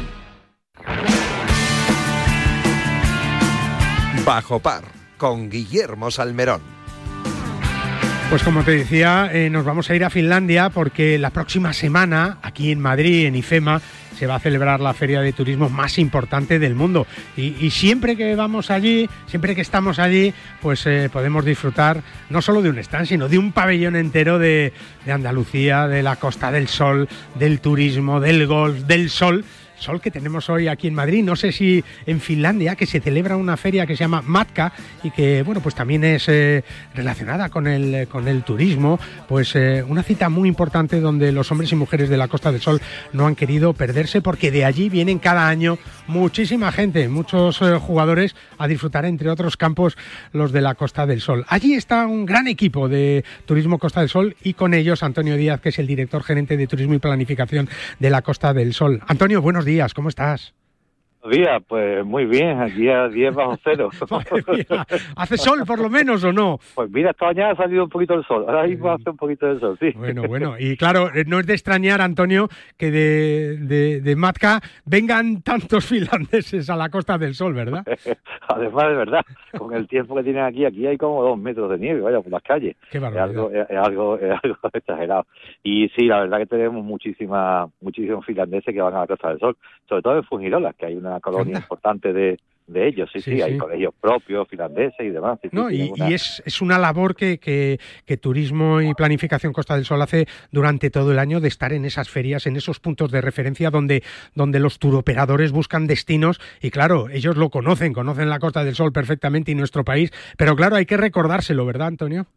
Bajo par con Guillermo Salmerón. Pues como te decía, eh, nos vamos a ir a Finlandia porque la próxima semana, aquí en Madrid, en IFEMA, se va a celebrar la feria de turismo más importante del mundo. Y, siempre que vamos allí, siempre que estamos allí, pues eh, podemos disfrutar no solo de un stand, sino de un pabellón entero de, de Andalucía, de la Costa del Sol, del turismo, del golf, del sol sol que tenemos hoy aquí en Madrid. No sé si en Finlandia, que se celebra una feria que se llama Matka y que, bueno, pues también es eh, relacionada con el, con el turismo, pues eh, una cita muy importante donde los hombres y mujeres de la Costa del Sol no han querido perderse porque de allí vienen cada año muchísima gente, muchos eh, jugadores a disfrutar, entre otros campos, los de la Costa del Sol. Allí está un gran equipo de Turismo Costa del Sol y con ellos Antonio Díaz, que es el director gerente de Turismo y Planificación de la Costa del Sol. Antonio, buenos días, ¿cómo estás? Días, pues muy bien, aquí a 10 bajo cero. ¿Hace sol por lo menos o no? Pues mira, esta mañana ha salido un poquito el sol, ahora mismo hace un poquito de sol, sí. Bueno, bueno, y claro, eh, no es de extrañar, Antonio, que de, de, de Matka vengan tantos finlandeses a la Costa del Sol, ¿verdad? Además, de verdad, con el tiempo que tienen aquí, aquí hay como dos metros de nieve, vaya, por las calles. Qué es algo, es, algo, es algo exagerado. Y sí, la verdad que tenemos muchísima, muchísimos finlandeses que van a la Costa del Sol, sobre todo en Fungirola, que hay una colonia importante de, de ellos, sí, sí, Sí, hay sí. colegios propios finlandeses y demás. sí, No, y, una- es, es una labor que, que, que Turismo y Planificación Costa del Sol hace durante todo el año de estar en esas ferias, en esos puntos de referencia donde, donde los turoperadores buscan destinos y claro, ellos lo conocen, conocen la Costa del Sol perfectamente y nuestro país, pero claro, hay que recordárselo, ¿verdad, Antonio?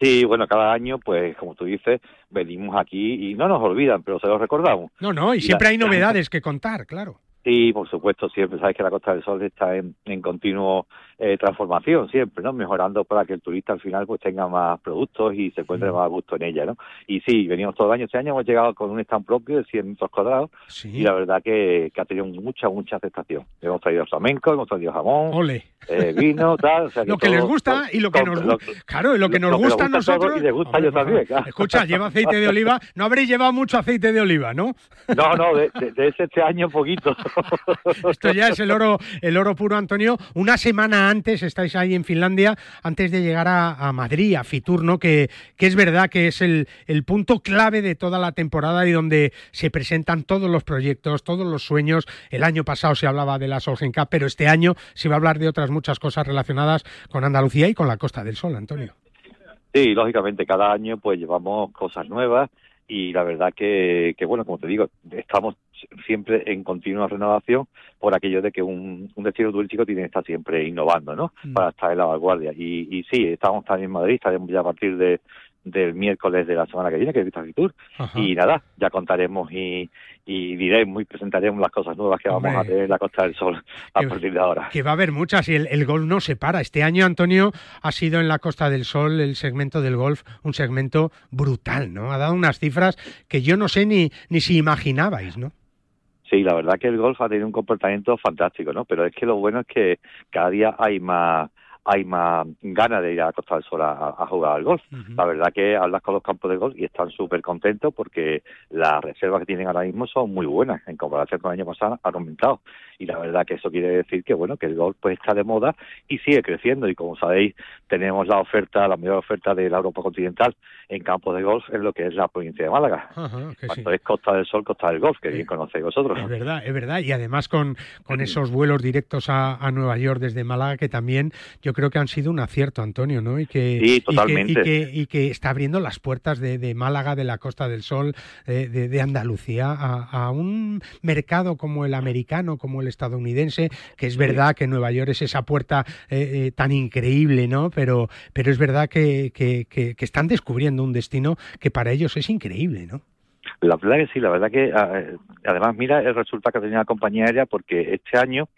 Sí, bueno, cada año, pues como tú dices, venimos aquí y no nos olvidan, pero se los recordamos. No, no, y Y siempre la- hay novedades que contar, claro. Sí, por supuesto, siempre sabes que la Costa del Sol está en, en continuo eh, transformación, siempre, ¿no? Mejorando para que el turista al final pues tenga más productos y se encuentre más a gusto en ella, ¿no? Y sí, venimos todo el año, este año hemos llegado con un stand propio de 100 metros cuadrados y la verdad que, que ha tenido mucha, mucha aceptación. Hemos traído flamenco, hemos traído jamón, Ole. eh, vino, tal, o sea Lo que les gusta todo- y lo que nos gusta. Claro, y lo que nos lo gusta a nos gusta nosotros. Y les gusta yo también, claro. Escucha, lleva aceite de oliva. No habréis llevado mucho aceite de oliva, ¿no? No, no, de, de- de ese este año poquito. Esto ya es el oro, el oro puro, Antonio. Una semana antes estáis ahí en Finlandia, antes de llegar a, Madrid, a Fitur, ¿no? Que, que es verdad que es el, el punto clave de toda la temporada y donde se presentan todos los proyectos, todos los sueños. El año pasado se hablaba de la Cup, pero este año se va a hablar de otras muchas cosas relacionadas con Andalucía y con la Costa del Sol, Antonio. Sí, lógicamente, cada año pues llevamos cosas nuevas y la verdad que, que bueno, como te digo, estamos siempre en continua renovación por aquello de que un, un destino turístico tiene que estar siempre innovando, ¿no? Para estar en la vanguardia. Y, y sí, estamos también en Madrid, estaremos ya a partir de del miércoles de la semana que viene, que es Vista Ajá. y nada, ya contaremos y, y diremos y presentaremos las cosas nuevas que vamos Hombre. a tener en la Costa del Sol a partir de ahora. Que va a haber muchas y el, el golf no se para. Este año, Antonio, ha sido en la Costa del Sol el segmento del golf un segmento brutal, ¿no? Ha dado unas cifras que yo no sé ni, ni si imaginabais, ¿no? Sí, la verdad que el golf ha tenido un comportamiento fantástico, ¿no? Pero es que lo bueno es que cada día hay más hay más ganas de ir a Costa del Sol a, a jugar al golf. La verdad que hablas con los campos de golf y están súper contentos porque las reservas que tienen ahora mismo son muy buenas. En comparación con el año pasado han aumentado. Y la verdad que eso quiere decir que bueno que el golf pues está de moda y sigue creciendo. Y como sabéis, tenemos la oferta, la mayor oferta de la Europa continental en campos de golf en lo que es la provincia de Málaga. Ajá, que sí. Cuando es Costa del Sol, Costa del Golf, que bien conocéis vosotros. Es verdad, es verdad. Y además con, con esos vuelos directos a, a Nueva York desde Málaga, que también yo creo que han sido un acierto, Antonio, ¿no? Y que, Sí, y que- totalmente. Y que, y que está abriendo las puertas de, de Málaga, de la Costa del Sol, eh, de, de Andalucía, a, a un mercado como el americano, como el estadounidense, que es verdad que Nueva York es esa puerta eh, eh, tan increíble, ¿no? Pero, pero es verdad que, que- que- que están descubriendo un destino que para ellos es increíble, ¿no? La verdad que sí, la verdad que eh, además mira el resultado que ha tenido la compañía aérea porque este año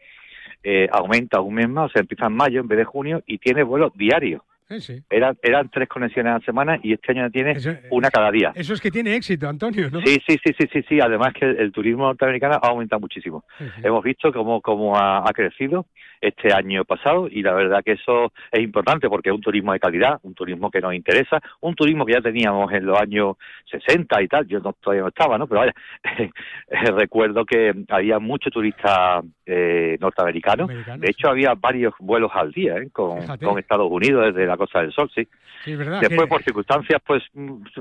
eh, aumenta un mes más, o sea, empieza en mayo en vez de junio y tiene vuelos diarios. Sí, sí. Eran, eran tres conexiones a la semana y este año tiene una cada día. Eso es que tiene éxito, Antonio, ¿no? Sí, sí, sí, sí, sí, sí. Además que el, el turismo norteamericano ha aumentado muchísimo. Hemos visto cómo, cómo ha, ha crecido este año pasado y la verdad que eso es importante porque es un turismo de calidad, un turismo que nos interesa, un turismo que ya teníamos en los años 60 y tal. Yo no, todavía no estaba, ¿no? Pero vaya, eh, recuerdo que había muchos turistas eh, norteamericanos. De hecho, había varios vuelos al día ¿eh? con, con Estados Unidos desde la Costa del Sol, sí. Sí, es verdad. Después, que- por circunstancias, pues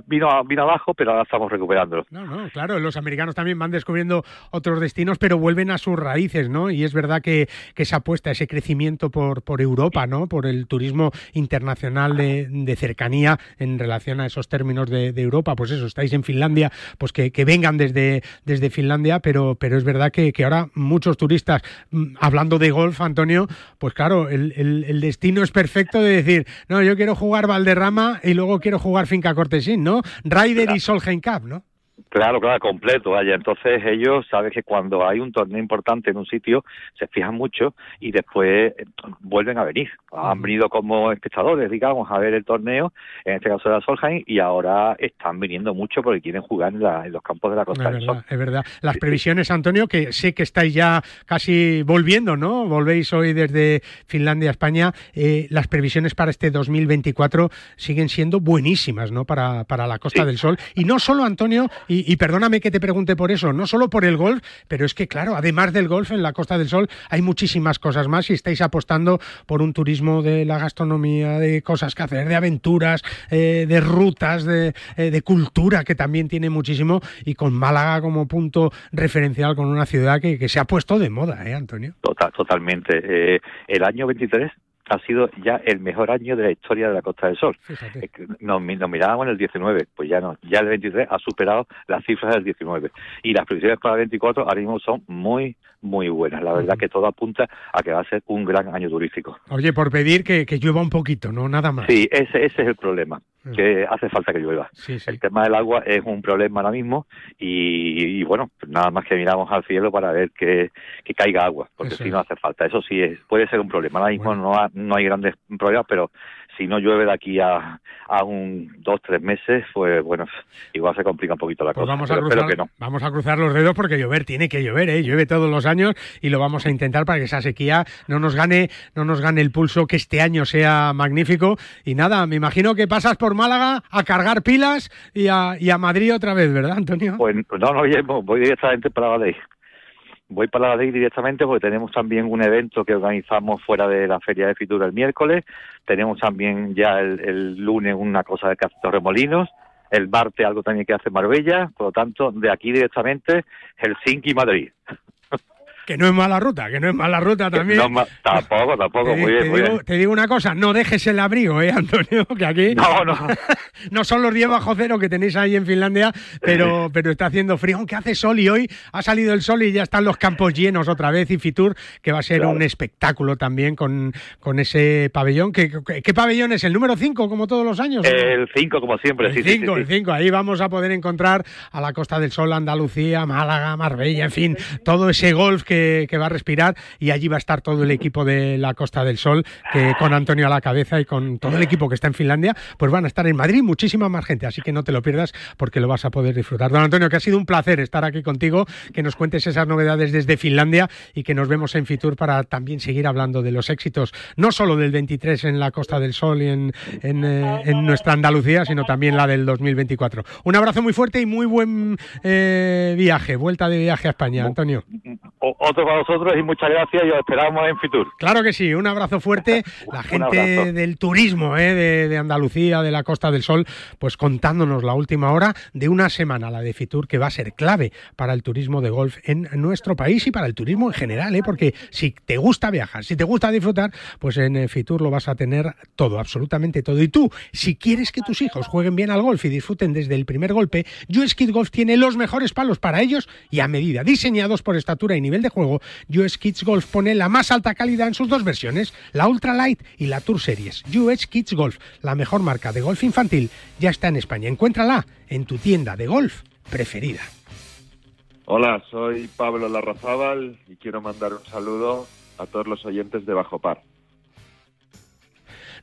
vino, vino abajo, pero ahora estamos recuperándolo. No, no, claro, los americanos también van descubriendo otros destinos, pero vuelven a sus raíces, ¿no? Y es verdad que, que esa apuesta, ese crecimiento por, por Europa, ¿no? Por el turismo internacional de, de cercanía en relación a esos términos de, de Europa, pues eso, estáis en Finlandia, pues que, que vengan desde, desde Finlandia, pero, pero es verdad que, que ahora muchos turistas, mm, hablando de golf, Antonio, pues claro, el, el- el destino es perfecto de decir, no, yo quiero jugar Valderrama y luego quiero jugar Finca Cortesín, ¿no? Ryder y Solheim Cup, ¿no? Claro, claro, completo, vaya. Entonces ellos saben que cuando hay un torneo importante en un sitio, se fijan mucho y después vuelven a venir. Han venido como espectadores, digamos, a ver el torneo, en este caso de la Solheim, y ahora están viniendo mucho porque quieren jugar en, la- en los campos de la Costa Es del Sol. es verdad. Las previsiones, Antonio, que sé que estáis ya casi volviendo, ¿no? Volvéis hoy desde Finlandia a España. Eh, las previsiones para este 2024 siguen siendo buenísimas, ¿no? Para, para la Costa del Sol. Y no solo, Antonio, y, y perdóname que te pregunte por eso, no solo por el golf, pero es que, claro, además del golf en la Costa del Sol hay muchísimas cosas más y estáis apostando por un turismo de la gastronomía, de cosas que hacer, de aventuras, eh, de rutas, de, eh, cultura, que también tiene muchísimo, y con Málaga como punto referencial, con una ciudad que, que se ha puesto de moda, ¿eh, Antonio? Total, totalmente. Eh, el año 23 ha sido ya el mejor año de la historia de la Costa del Sol. Nos mirábamos en el 19, pues ya no, ya el 23 ha superado las cifras del 19. Y las previsiones para el 24 ahora mismo son muy, muy buenas. La verdad que todo apunta a que va a ser un gran año turístico. Oye, por pedir que, que llueva un poquito, no nada más. Sí, ese, ese es el problema, que hace falta que llueva. El tema del agua es un problema ahora mismo y, y bueno, pues nada más que miramos al cielo para ver que, que caiga agua, porque si no hace falta. Eso sí es, puede ser un problema. Ahora mismo no, ha- no hay grandes problemas, pero si no llueve de aquí a, a un dos, tres meses, pues bueno, igual se complica un poquito la Pues cosa. vamos a, pero cruzar, espero que no. vamos a cruzar los dedos porque llover tiene que llover, ¿eh? llueve todos los años y lo vamos a intentar para que esa sequía no nos gane, no nos gane el pulso, que este año sea magnífico. Y nada, me imagino que pasas por Málaga a cargar pilas y a, y a Madrid otra vez, ¿verdad, Antonio? Pues no, no, voy directamente para la ley. Voy para la ley directamente porque tenemos también un evento que organizamos fuera de la Feria de Fitur el miércoles. Tenemos también ya el, el lunes una cosa de Torremolinos. El martes algo también que hace Marbella. Por lo tanto, de aquí directamente Helsinki y Madrid. Que no es mala ruta, que no es mala ruta también. No, tampoco, tampoco, Te, muy bien, te muy digo, bien. te digo una cosa, no dejes el abrigo, ¿eh, Antonio? Que aquí No, no. no son los 10 bajo cero que tenéis ahí en Finlandia, pero, pero está haciendo frío, aunque hace sol y hoy ha salido el sol y ya están los campos llenos otra vez y Fitur, que va a ser Claro. un espectáculo también con, con ese pabellón. ¿Qué, qué, qué pabellón es? ¿El número 5 como todos los años? El 5, como siempre, El sí, sí, 5, sí, el sí. 5. Ahí vamos a poder encontrar a la Costa del Sol, Andalucía, Málaga, Marbella, en fin, todo ese golf que, que va a respirar y allí va a estar todo el equipo de la Costa del Sol, que con Antonio a la cabeza y con todo el equipo que está en Finlandia, pues van a estar en Madrid muchísima más gente, así que no te lo pierdas porque lo vas a poder disfrutar. Don Antonio, que ha sido un placer estar aquí contigo, que nos cuentes esas novedades desde Finlandia y que nos vemos en Fitur para también seguir hablando de los éxitos, no solo del 23 en la Costa del Sol y en, en, eh, en nuestra Andalucía, sino también la del 2024. Un abrazo muy fuerte y muy buen eh, viaje, vuelta de viaje a España, Antonio. O- otro para vosotros y muchas gracias y os esperamos en Fitur. Claro que sí, un abrazo fuerte. La gente del turismo eh, de, de Andalucía, de la Costa del Sol, pues contándonos la última hora de una semana, la de Fitur, que va a ser clave para el turismo de golf en nuestro país y para el turismo en general, ¿eh? porque si te gusta viajar, si te gusta disfrutar, pues en eh, Fitur lo vas a tener todo, absolutamente todo. Y tú, si quieres que tus hijos jueguen bien al golf y disfruten desde el primer golpe, US Kid Golf tiene los mejores palos para ellos y a medida, diseñados por estatura y nivel de juego. US Kids Golf pone la más alta calidad en sus dos versiones, la Ultra Light y la Tour Series. US Kids Golf, la mejor marca de golf infantil, ya está en España. Encuéntrala en tu tienda de golf preferida. Hola, soy Pablo Larrazábal y quiero mandar un saludo a todos los oyentes de Bajo Par.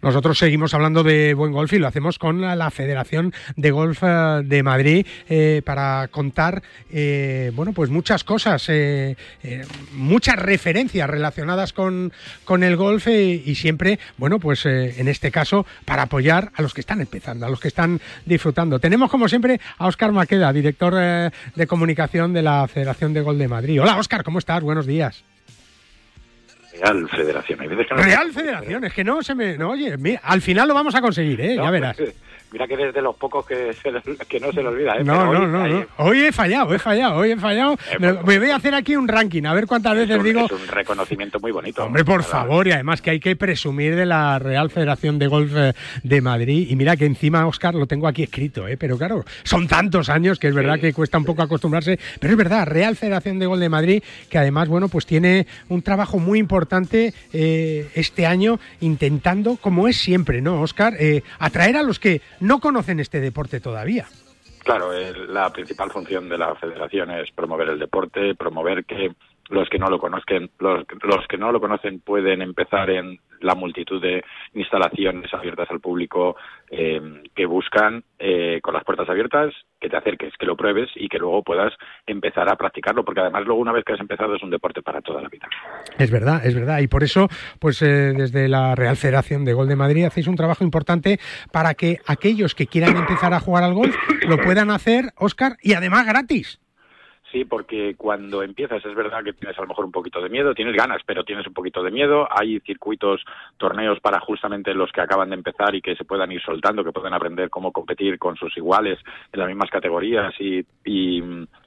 Nosotros seguimos hablando de buen golf y lo hacemos con la, Federación de Golf eh, de Madrid eh, para contar, eh, bueno, pues muchas cosas, eh, muchas referencias relacionadas con, con el golf y siempre, bueno, pues en este caso para apoyar a los que están empezando, a los que están disfrutando. Tenemos como siempre a Óscar Maqueda, director de comunicación de la Federación de Golf de Madrid. Hola Óscar, ¿cómo estás? Buenos días. Real Federación. Hay veces que no- Real Federación, es que no se me... No, oye, mira, al final lo vamos a conseguir, ¿eh? No, ya verás. Mira que desde los pocos que, se le- que no se le olvida, ¿eh? No, no, hoy no, ahí no. Hoy he fallado, he fallado, hoy he fallado. Me, me voy a hacer aquí un ranking, a ver cuántas veces un, digo. es un reconocimiento muy bonito. Hombre, por favor, y además que hay que presumir de la Real Federación de Golf eh, de Madrid. Y mira que encima, Oscar, lo tengo aquí escrito, ¿eh? pero claro, son tantos años que es verdad que cuesta un poco acostumbrarse. Pero es verdad, Real Federación de Golf de Madrid, que además, bueno, pues tiene un trabajo muy importante eh, este año intentando, como es siempre, ¿no, Oscar? Eh, atraer a los que no conocen este deporte todavía. Claro, eh, la principal función de la federación es promover el deporte, promover que los que no lo conozcan, los, los que no lo conocen pueden empezar en la multitud de instalaciones abiertas al público eh, que buscan eh, con las puertas abiertas que te acerques, que lo pruebes y que luego puedas empezar a practicarlo, porque además luego una vez que has empezado es un deporte para toda la vida. Es verdad, es verdad. Y por eso, pues eh, desde la Real Federación de Gol de Madrid hacéis un trabajo importante para que aquellos que quieran empezar a jugar al golf lo puedan hacer, Oscar, y además gratis. Sí, porque cuando empiezas es verdad que tienes a lo mejor un poquito de miedo, tienes ganas, pero tienes un poquito de miedo. Hay circuitos, torneos para justamente los que acaban de empezar y que se puedan ir soltando, que puedan aprender cómo competir con sus iguales en las mismas categorías y, y,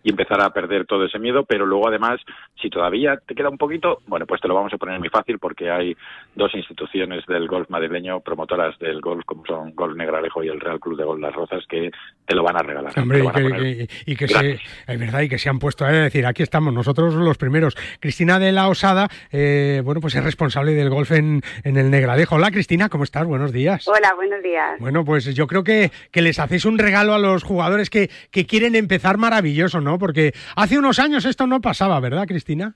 y empezar a perder todo ese miedo. Pero luego además, si todavía te queda un poquito, bueno, pues te lo vamos a poner muy fácil porque hay dos instituciones del golf madrileño, promotoras del golf, como son Golf Negralejo y el Real Club de Golf Las Rozas, que te lo van a regalar. Hombre, y que, y- y que se, es verdad, y que se han puesto a decir, aquí estamos, nosotros los primeros. Cristina de la Osada, eh, bueno, pues es responsable del golf en, en el Negralejo. Hola, Cristina, ¿cómo estás? Buenos días. Hola, buenos días. Bueno, pues yo creo que, que les hacéis un regalo a los jugadores que, que quieren empezar maravilloso, ¿no? Porque hace unos años esto no pasaba, ¿verdad, Cristina?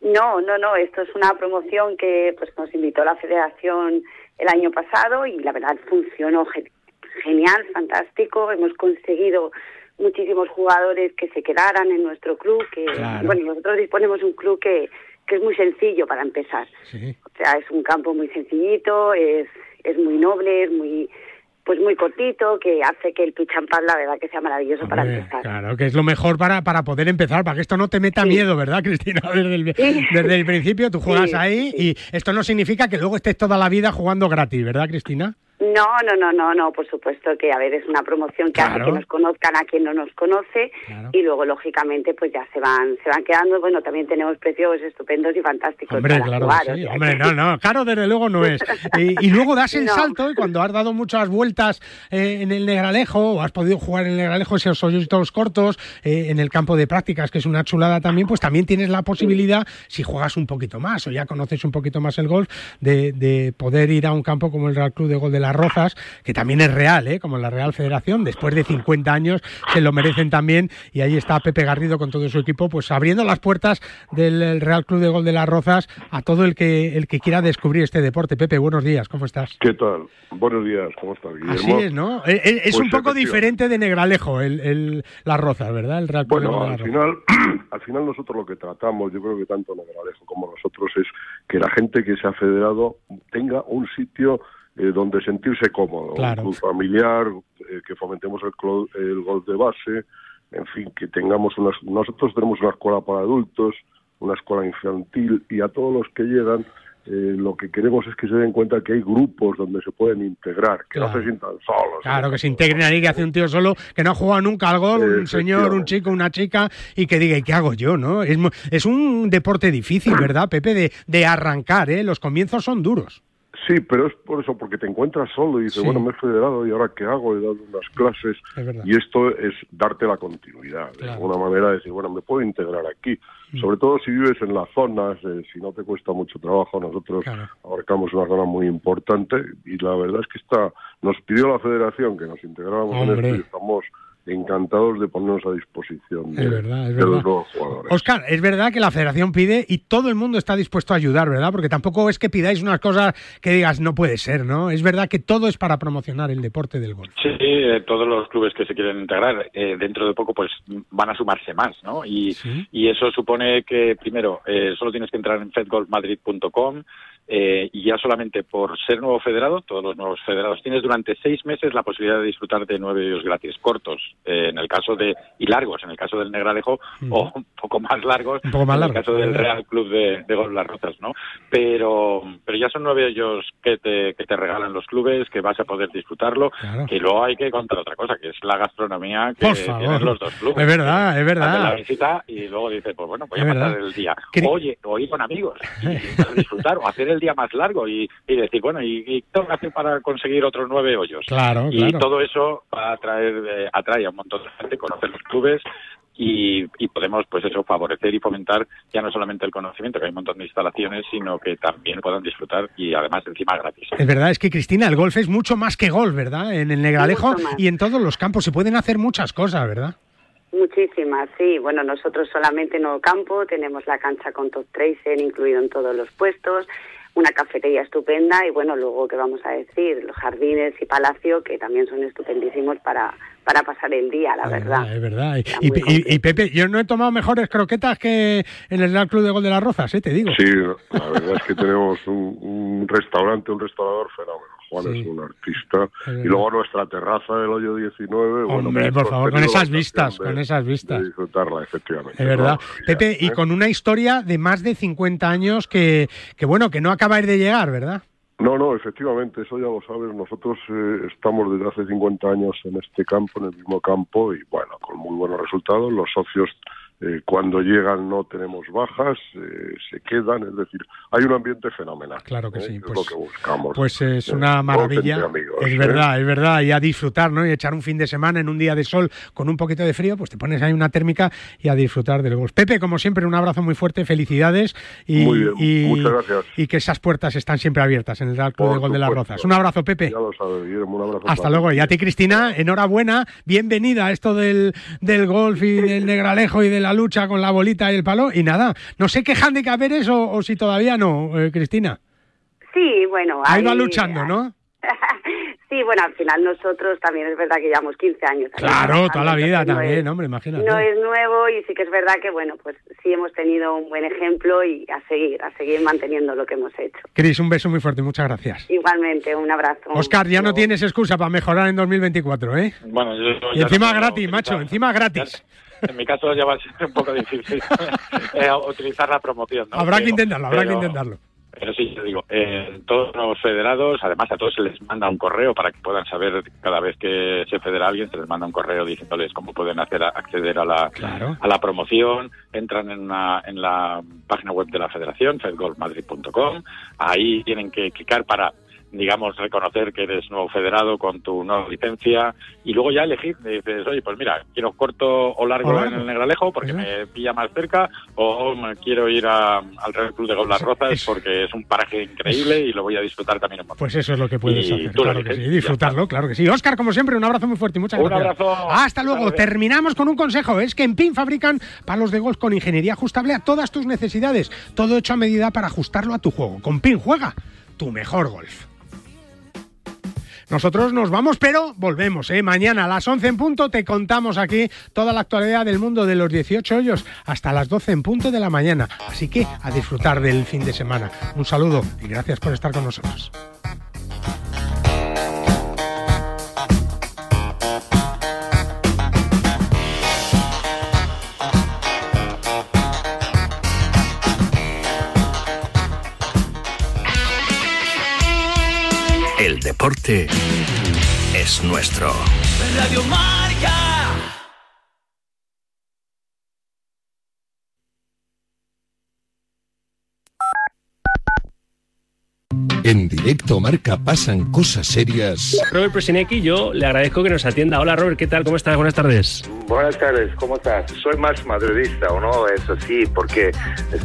No, no, no, esto es una promoción que pues nos invitó la federación el año pasado y la verdad funcionó ge- genial, fantástico. Hemos conseguido muchísimos jugadores que se quedaran en nuestro club, que Claro. bueno, nosotros disponemos de un club que, que es muy sencillo para empezar. Sí. O sea, es un campo muy sencillito, es, es muy noble, es muy pues muy cortito, que hace que el pad, la verdad que sea maravilloso para empezar. Claro, que es lo mejor para, para poder empezar, para que esto no te meta miedo, ¿verdad, Cristina? Desde el, desde el principio tú juegas ahí y esto no significa que luego estés toda la vida jugando gratis, ¿verdad, Cristina? No, no, no, no, no, por supuesto que, a ver, es una promoción que hace que nos conozcan a quien no nos conoce y luego, lógicamente, pues ya se van se van quedando. Bueno, también tenemos precios estupendos y fantásticos Hombre, para claro jugar. o sea Hombre, que- no, no, caro desde luego no es. Y, y luego das el No. salto y cuando has dado muchas vueltas eh, en el Negralejo o has podido jugar en el Negralejo esos hoyitos cortos eh, en el campo de prácticas, que es una chulada también, pues también tienes la posibilidad, si juegas un poquito más o ya conoces un poquito más el golf, de, de poder ir a un campo como el Real Club de Gol de las Rozas, que también es real, ¿eh? como la Real Federación, después de 50 años se lo merecen también y ahí está Pepe Garrido con todo su equipo, pues abriendo las puertas del el Real Club de Gol de las Rozas a todo el que el que quiera descubrir este deporte. Pepe, buenos días, ¿cómo estás? ¿Qué tal? Buenos días, ¿cómo estás, Guillermo? Así es, ¿no? Eh, eh, Es Pues un poco diferente de Negralejo, el, el- las Rozas, ¿verdad? El Real Club de Gol de al las Rozas. final, al final nosotros lo que tratamos, yo creo que tanto Negralejo como nosotros, es que la gente que se ha federado tenga un sitio eh, donde sentirse cómodo, Claro. un club familiar, eh, que fomentemos el, clo- el golf de base, en fin, que tengamos unas... Nosotros tenemos una escuela para adultos, una escuela infantil, y a todos los que llegan eh, lo que queremos es que se den cuenta que hay grupos donde se pueden integrar, que no se sientan solos. Claro, que se integren ahí, que hace un tío solo que no ha jugado nunca al gol, un señor, un chico, una chica, y que diga, ¿y qué hago yo? no Es, es un deporte difícil, ¿verdad, Pepe? De, de arrancar, ¿eh? Los comienzos son duros. Sí, pero es por eso, porque te encuentras solo y dices, Sí. bueno, me he federado y ahora qué hago, he dado unas clases. Es. Y esto es darte la continuidad, de alguna manera de decir, bueno, me puedo integrar aquí. Mm. Sobre todo si vives en las zonas, eh, si no te cuesta mucho trabajo, nosotros abarcamos una zona muy importante y la verdad es que está nos pidió la federación que nos integráramos en esto y estamos encantados de ponernos a disposición de, Es verdad, es de verdad. los nuevos jugadores. Oscar, es verdad que la federación pide y todo el mundo está dispuesto a ayudar, ¿verdad? Porque tampoco es que pidáis unas cosas que digas, no puede ser, ¿no? Es verdad que todo es para promocionar el deporte del golf. Sí, eh, todos los clubes que se quieren integrar eh, dentro de poco pues van a sumarse más, ¿no? Y, y eso supone que primero eh, solo tienes que entrar en fedgolfmadrid.com eh, y ya solamente por ser nuevo federado, todos los nuevos federados, tienes durante seis meses la posibilidad de disfrutar de nueve hoyos gratis cortos, eh, en el caso de y largos, en el caso del Negralejo, o un poco más largos, poco más en el caso del ¿verdad? Real Club de, de Golf Las Rozas, ¿no? Pero, pero ya son nueve hoyos que te, que te regalan los clubes, que vas a poder disfrutarlo, que luego hay que contar otra cosa, que es la gastronomía que tienen los dos clubes. Es verdad, es Haces la verdad. visita y luego dices, pues bueno, voy a pasar verdad. el día. Oye, o ir con amigos y disfrutar, o hacer el día más largo y, y decir, bueno, ¿y, y qué tengo que hacer para conseguir otros nueve hoyos? Claro, y claro. todo eso va a atraer, eh, atrae a un montón de gente, conocer los clubes y, y, podemos pues eso favorecer y fomentar ya no solamente el conocimiento que hay un montón de instalaciones sino que también puedan disfrutar y además encima gratis es verdad es que Cristina el golf es mucho más que golf verdad en el Negralejo y en todos los campos se pueden hacer muchas cosas verdad Muchísimas, sí. Bueno, nosotros solamente en Nuevo Campo tenemos la cancha con top tracer incluido en todos los puestos, una cafetería estupenda y bueno, luego que vamos a decir, los jardines y palacio que también son estupendísimos para, para pasar el día, la verdad. Es verdad. Y, Pepe, yo no he tomado mejores croquetas que en el Real Club de Gol de las Rozas, ¿eh? te digo. Sí, la verdad es que tenemos un, un restaurante, un restaurador fenómeno. Juan es un artista. y luego nuestra terraza del hoyo 19. Hombre, bueno, por favor, con esas vistas, con esas vistas. disfrutarla, efectivamente. Es verdad. Pepe, y ¿eh? con una historia de más de 50 años que, que bueno, que no acaba de llegar, ¿verdad? No, no, efectivamente, eso ya lo sabes. Nosotros eh, estamos desde hace 50 años en este campo, en el mismo campo, y bueno, con muy buenos resultados. Los socios eh, cuando llegan no tenemos bajas, eh, se quedan, es decir, hay un ambiente fenomenal. Claro que ¿eh? sí, es pues, lo que buscamos. Pues es una maravilla. es verdad, es verdad, y a disfrutar, ¿no? Y echar un fin de semana en un día de sol con un poquito de frío, pues te pones ahí una térmica y a disfrutar del golf. Pepe, como siempre, un abrazo muy fuerte, felicidades y, y muchas gracias. Y que esas puertas están siempre abiertas en el Club de Gol de las Rozas. Un abrazo, Pepe. Ya lo sabes, un abrazo. Hasta luego. Y a ti, Cristina, enhorabuena, bienvenida a esto del, del golf y del negralejo y de la lucha con la bolita y el palo y nada. No sé qué handicap eres o, o si todavía no, eh, Cristina. Sí, bueno. Ahí, va luchando, ¿no? sí, bueno, al final nosotros también es verdad que llevamos 15 años. Claro, toda la vida también, hombre, imagínate. No es nuevo y sí que es verdad que, bueno, pues sí hemos tenido un buen ejemplo y a seguir, a seguir manteniendo lo que hemos hecho. Cris, un beso muy fuerte, muchas gracias. Igualmente, un abrazo. Oscar, ya no tienes excusa para mejorar en 2024, ¿eh? Bueno, yo, y encima gratis, macho, encima gratis. En mi caso ya va a ser un poco difícil eh, utilizar la promoción. ¿no? Habrá que intentarlo, habrá que intentarlo. Pero sí, te digo, eh, todos los federados, además a todos se les manda un correo para que puedan saber cada vez que se federa alguien, se les manda un correo diciéndoles cómo pueden hacer acceder a la, a la promoción. Entran en, una, en la página web de la federación, fedgolfmadrid.com. Ahí tienen que clicar para digamos, reconocer que eres nuevo federado con tu nueva licencia y luego ya elegir, dices, oye, pues mira, quiero corto o largo en el Negralejo porque me pilla más cerca o me quiero ir al Real Club de Golf Las Rozas porque es un paraje increíble y lo voy a disfrutar también un montón. Pues eso es lo que puedes hacer, claro que sí, disfrutarlo, claro que sí. Oscar, como siempre, un abrazo muy fuerte y muchas un gracias. abrazo. Hasta luego. Terminamos con un consejo, es que en PIN fabrican palos de golf con ingeniería ajustable a todas tus necesidades, todo hecho a medida para ajustarlo a tu juego. Con PIN juega tu mejor golf. Nosotros nos vamos, pero volvemos. ¿eh? Mañana a las 11 en punto te contamos aquí toda la actualidad del mundo de los 18 hoyos hasta las 12 en punto de la mañana. Así que a disfrutar del fin de semana. Un saludo y gracias por estar con nosotros. Deporte es nuestro. Radio Marca. En directo marca pasan cosas serias. Robert Presinecki, yo le agradezco que nos atienda. Hola Robert, ¿qué tal? ¿Cómo estás? Buenas tardes. Buenas tardes, ¿cómo estás? Soy más madridista, ¿o no? Eso sí, porque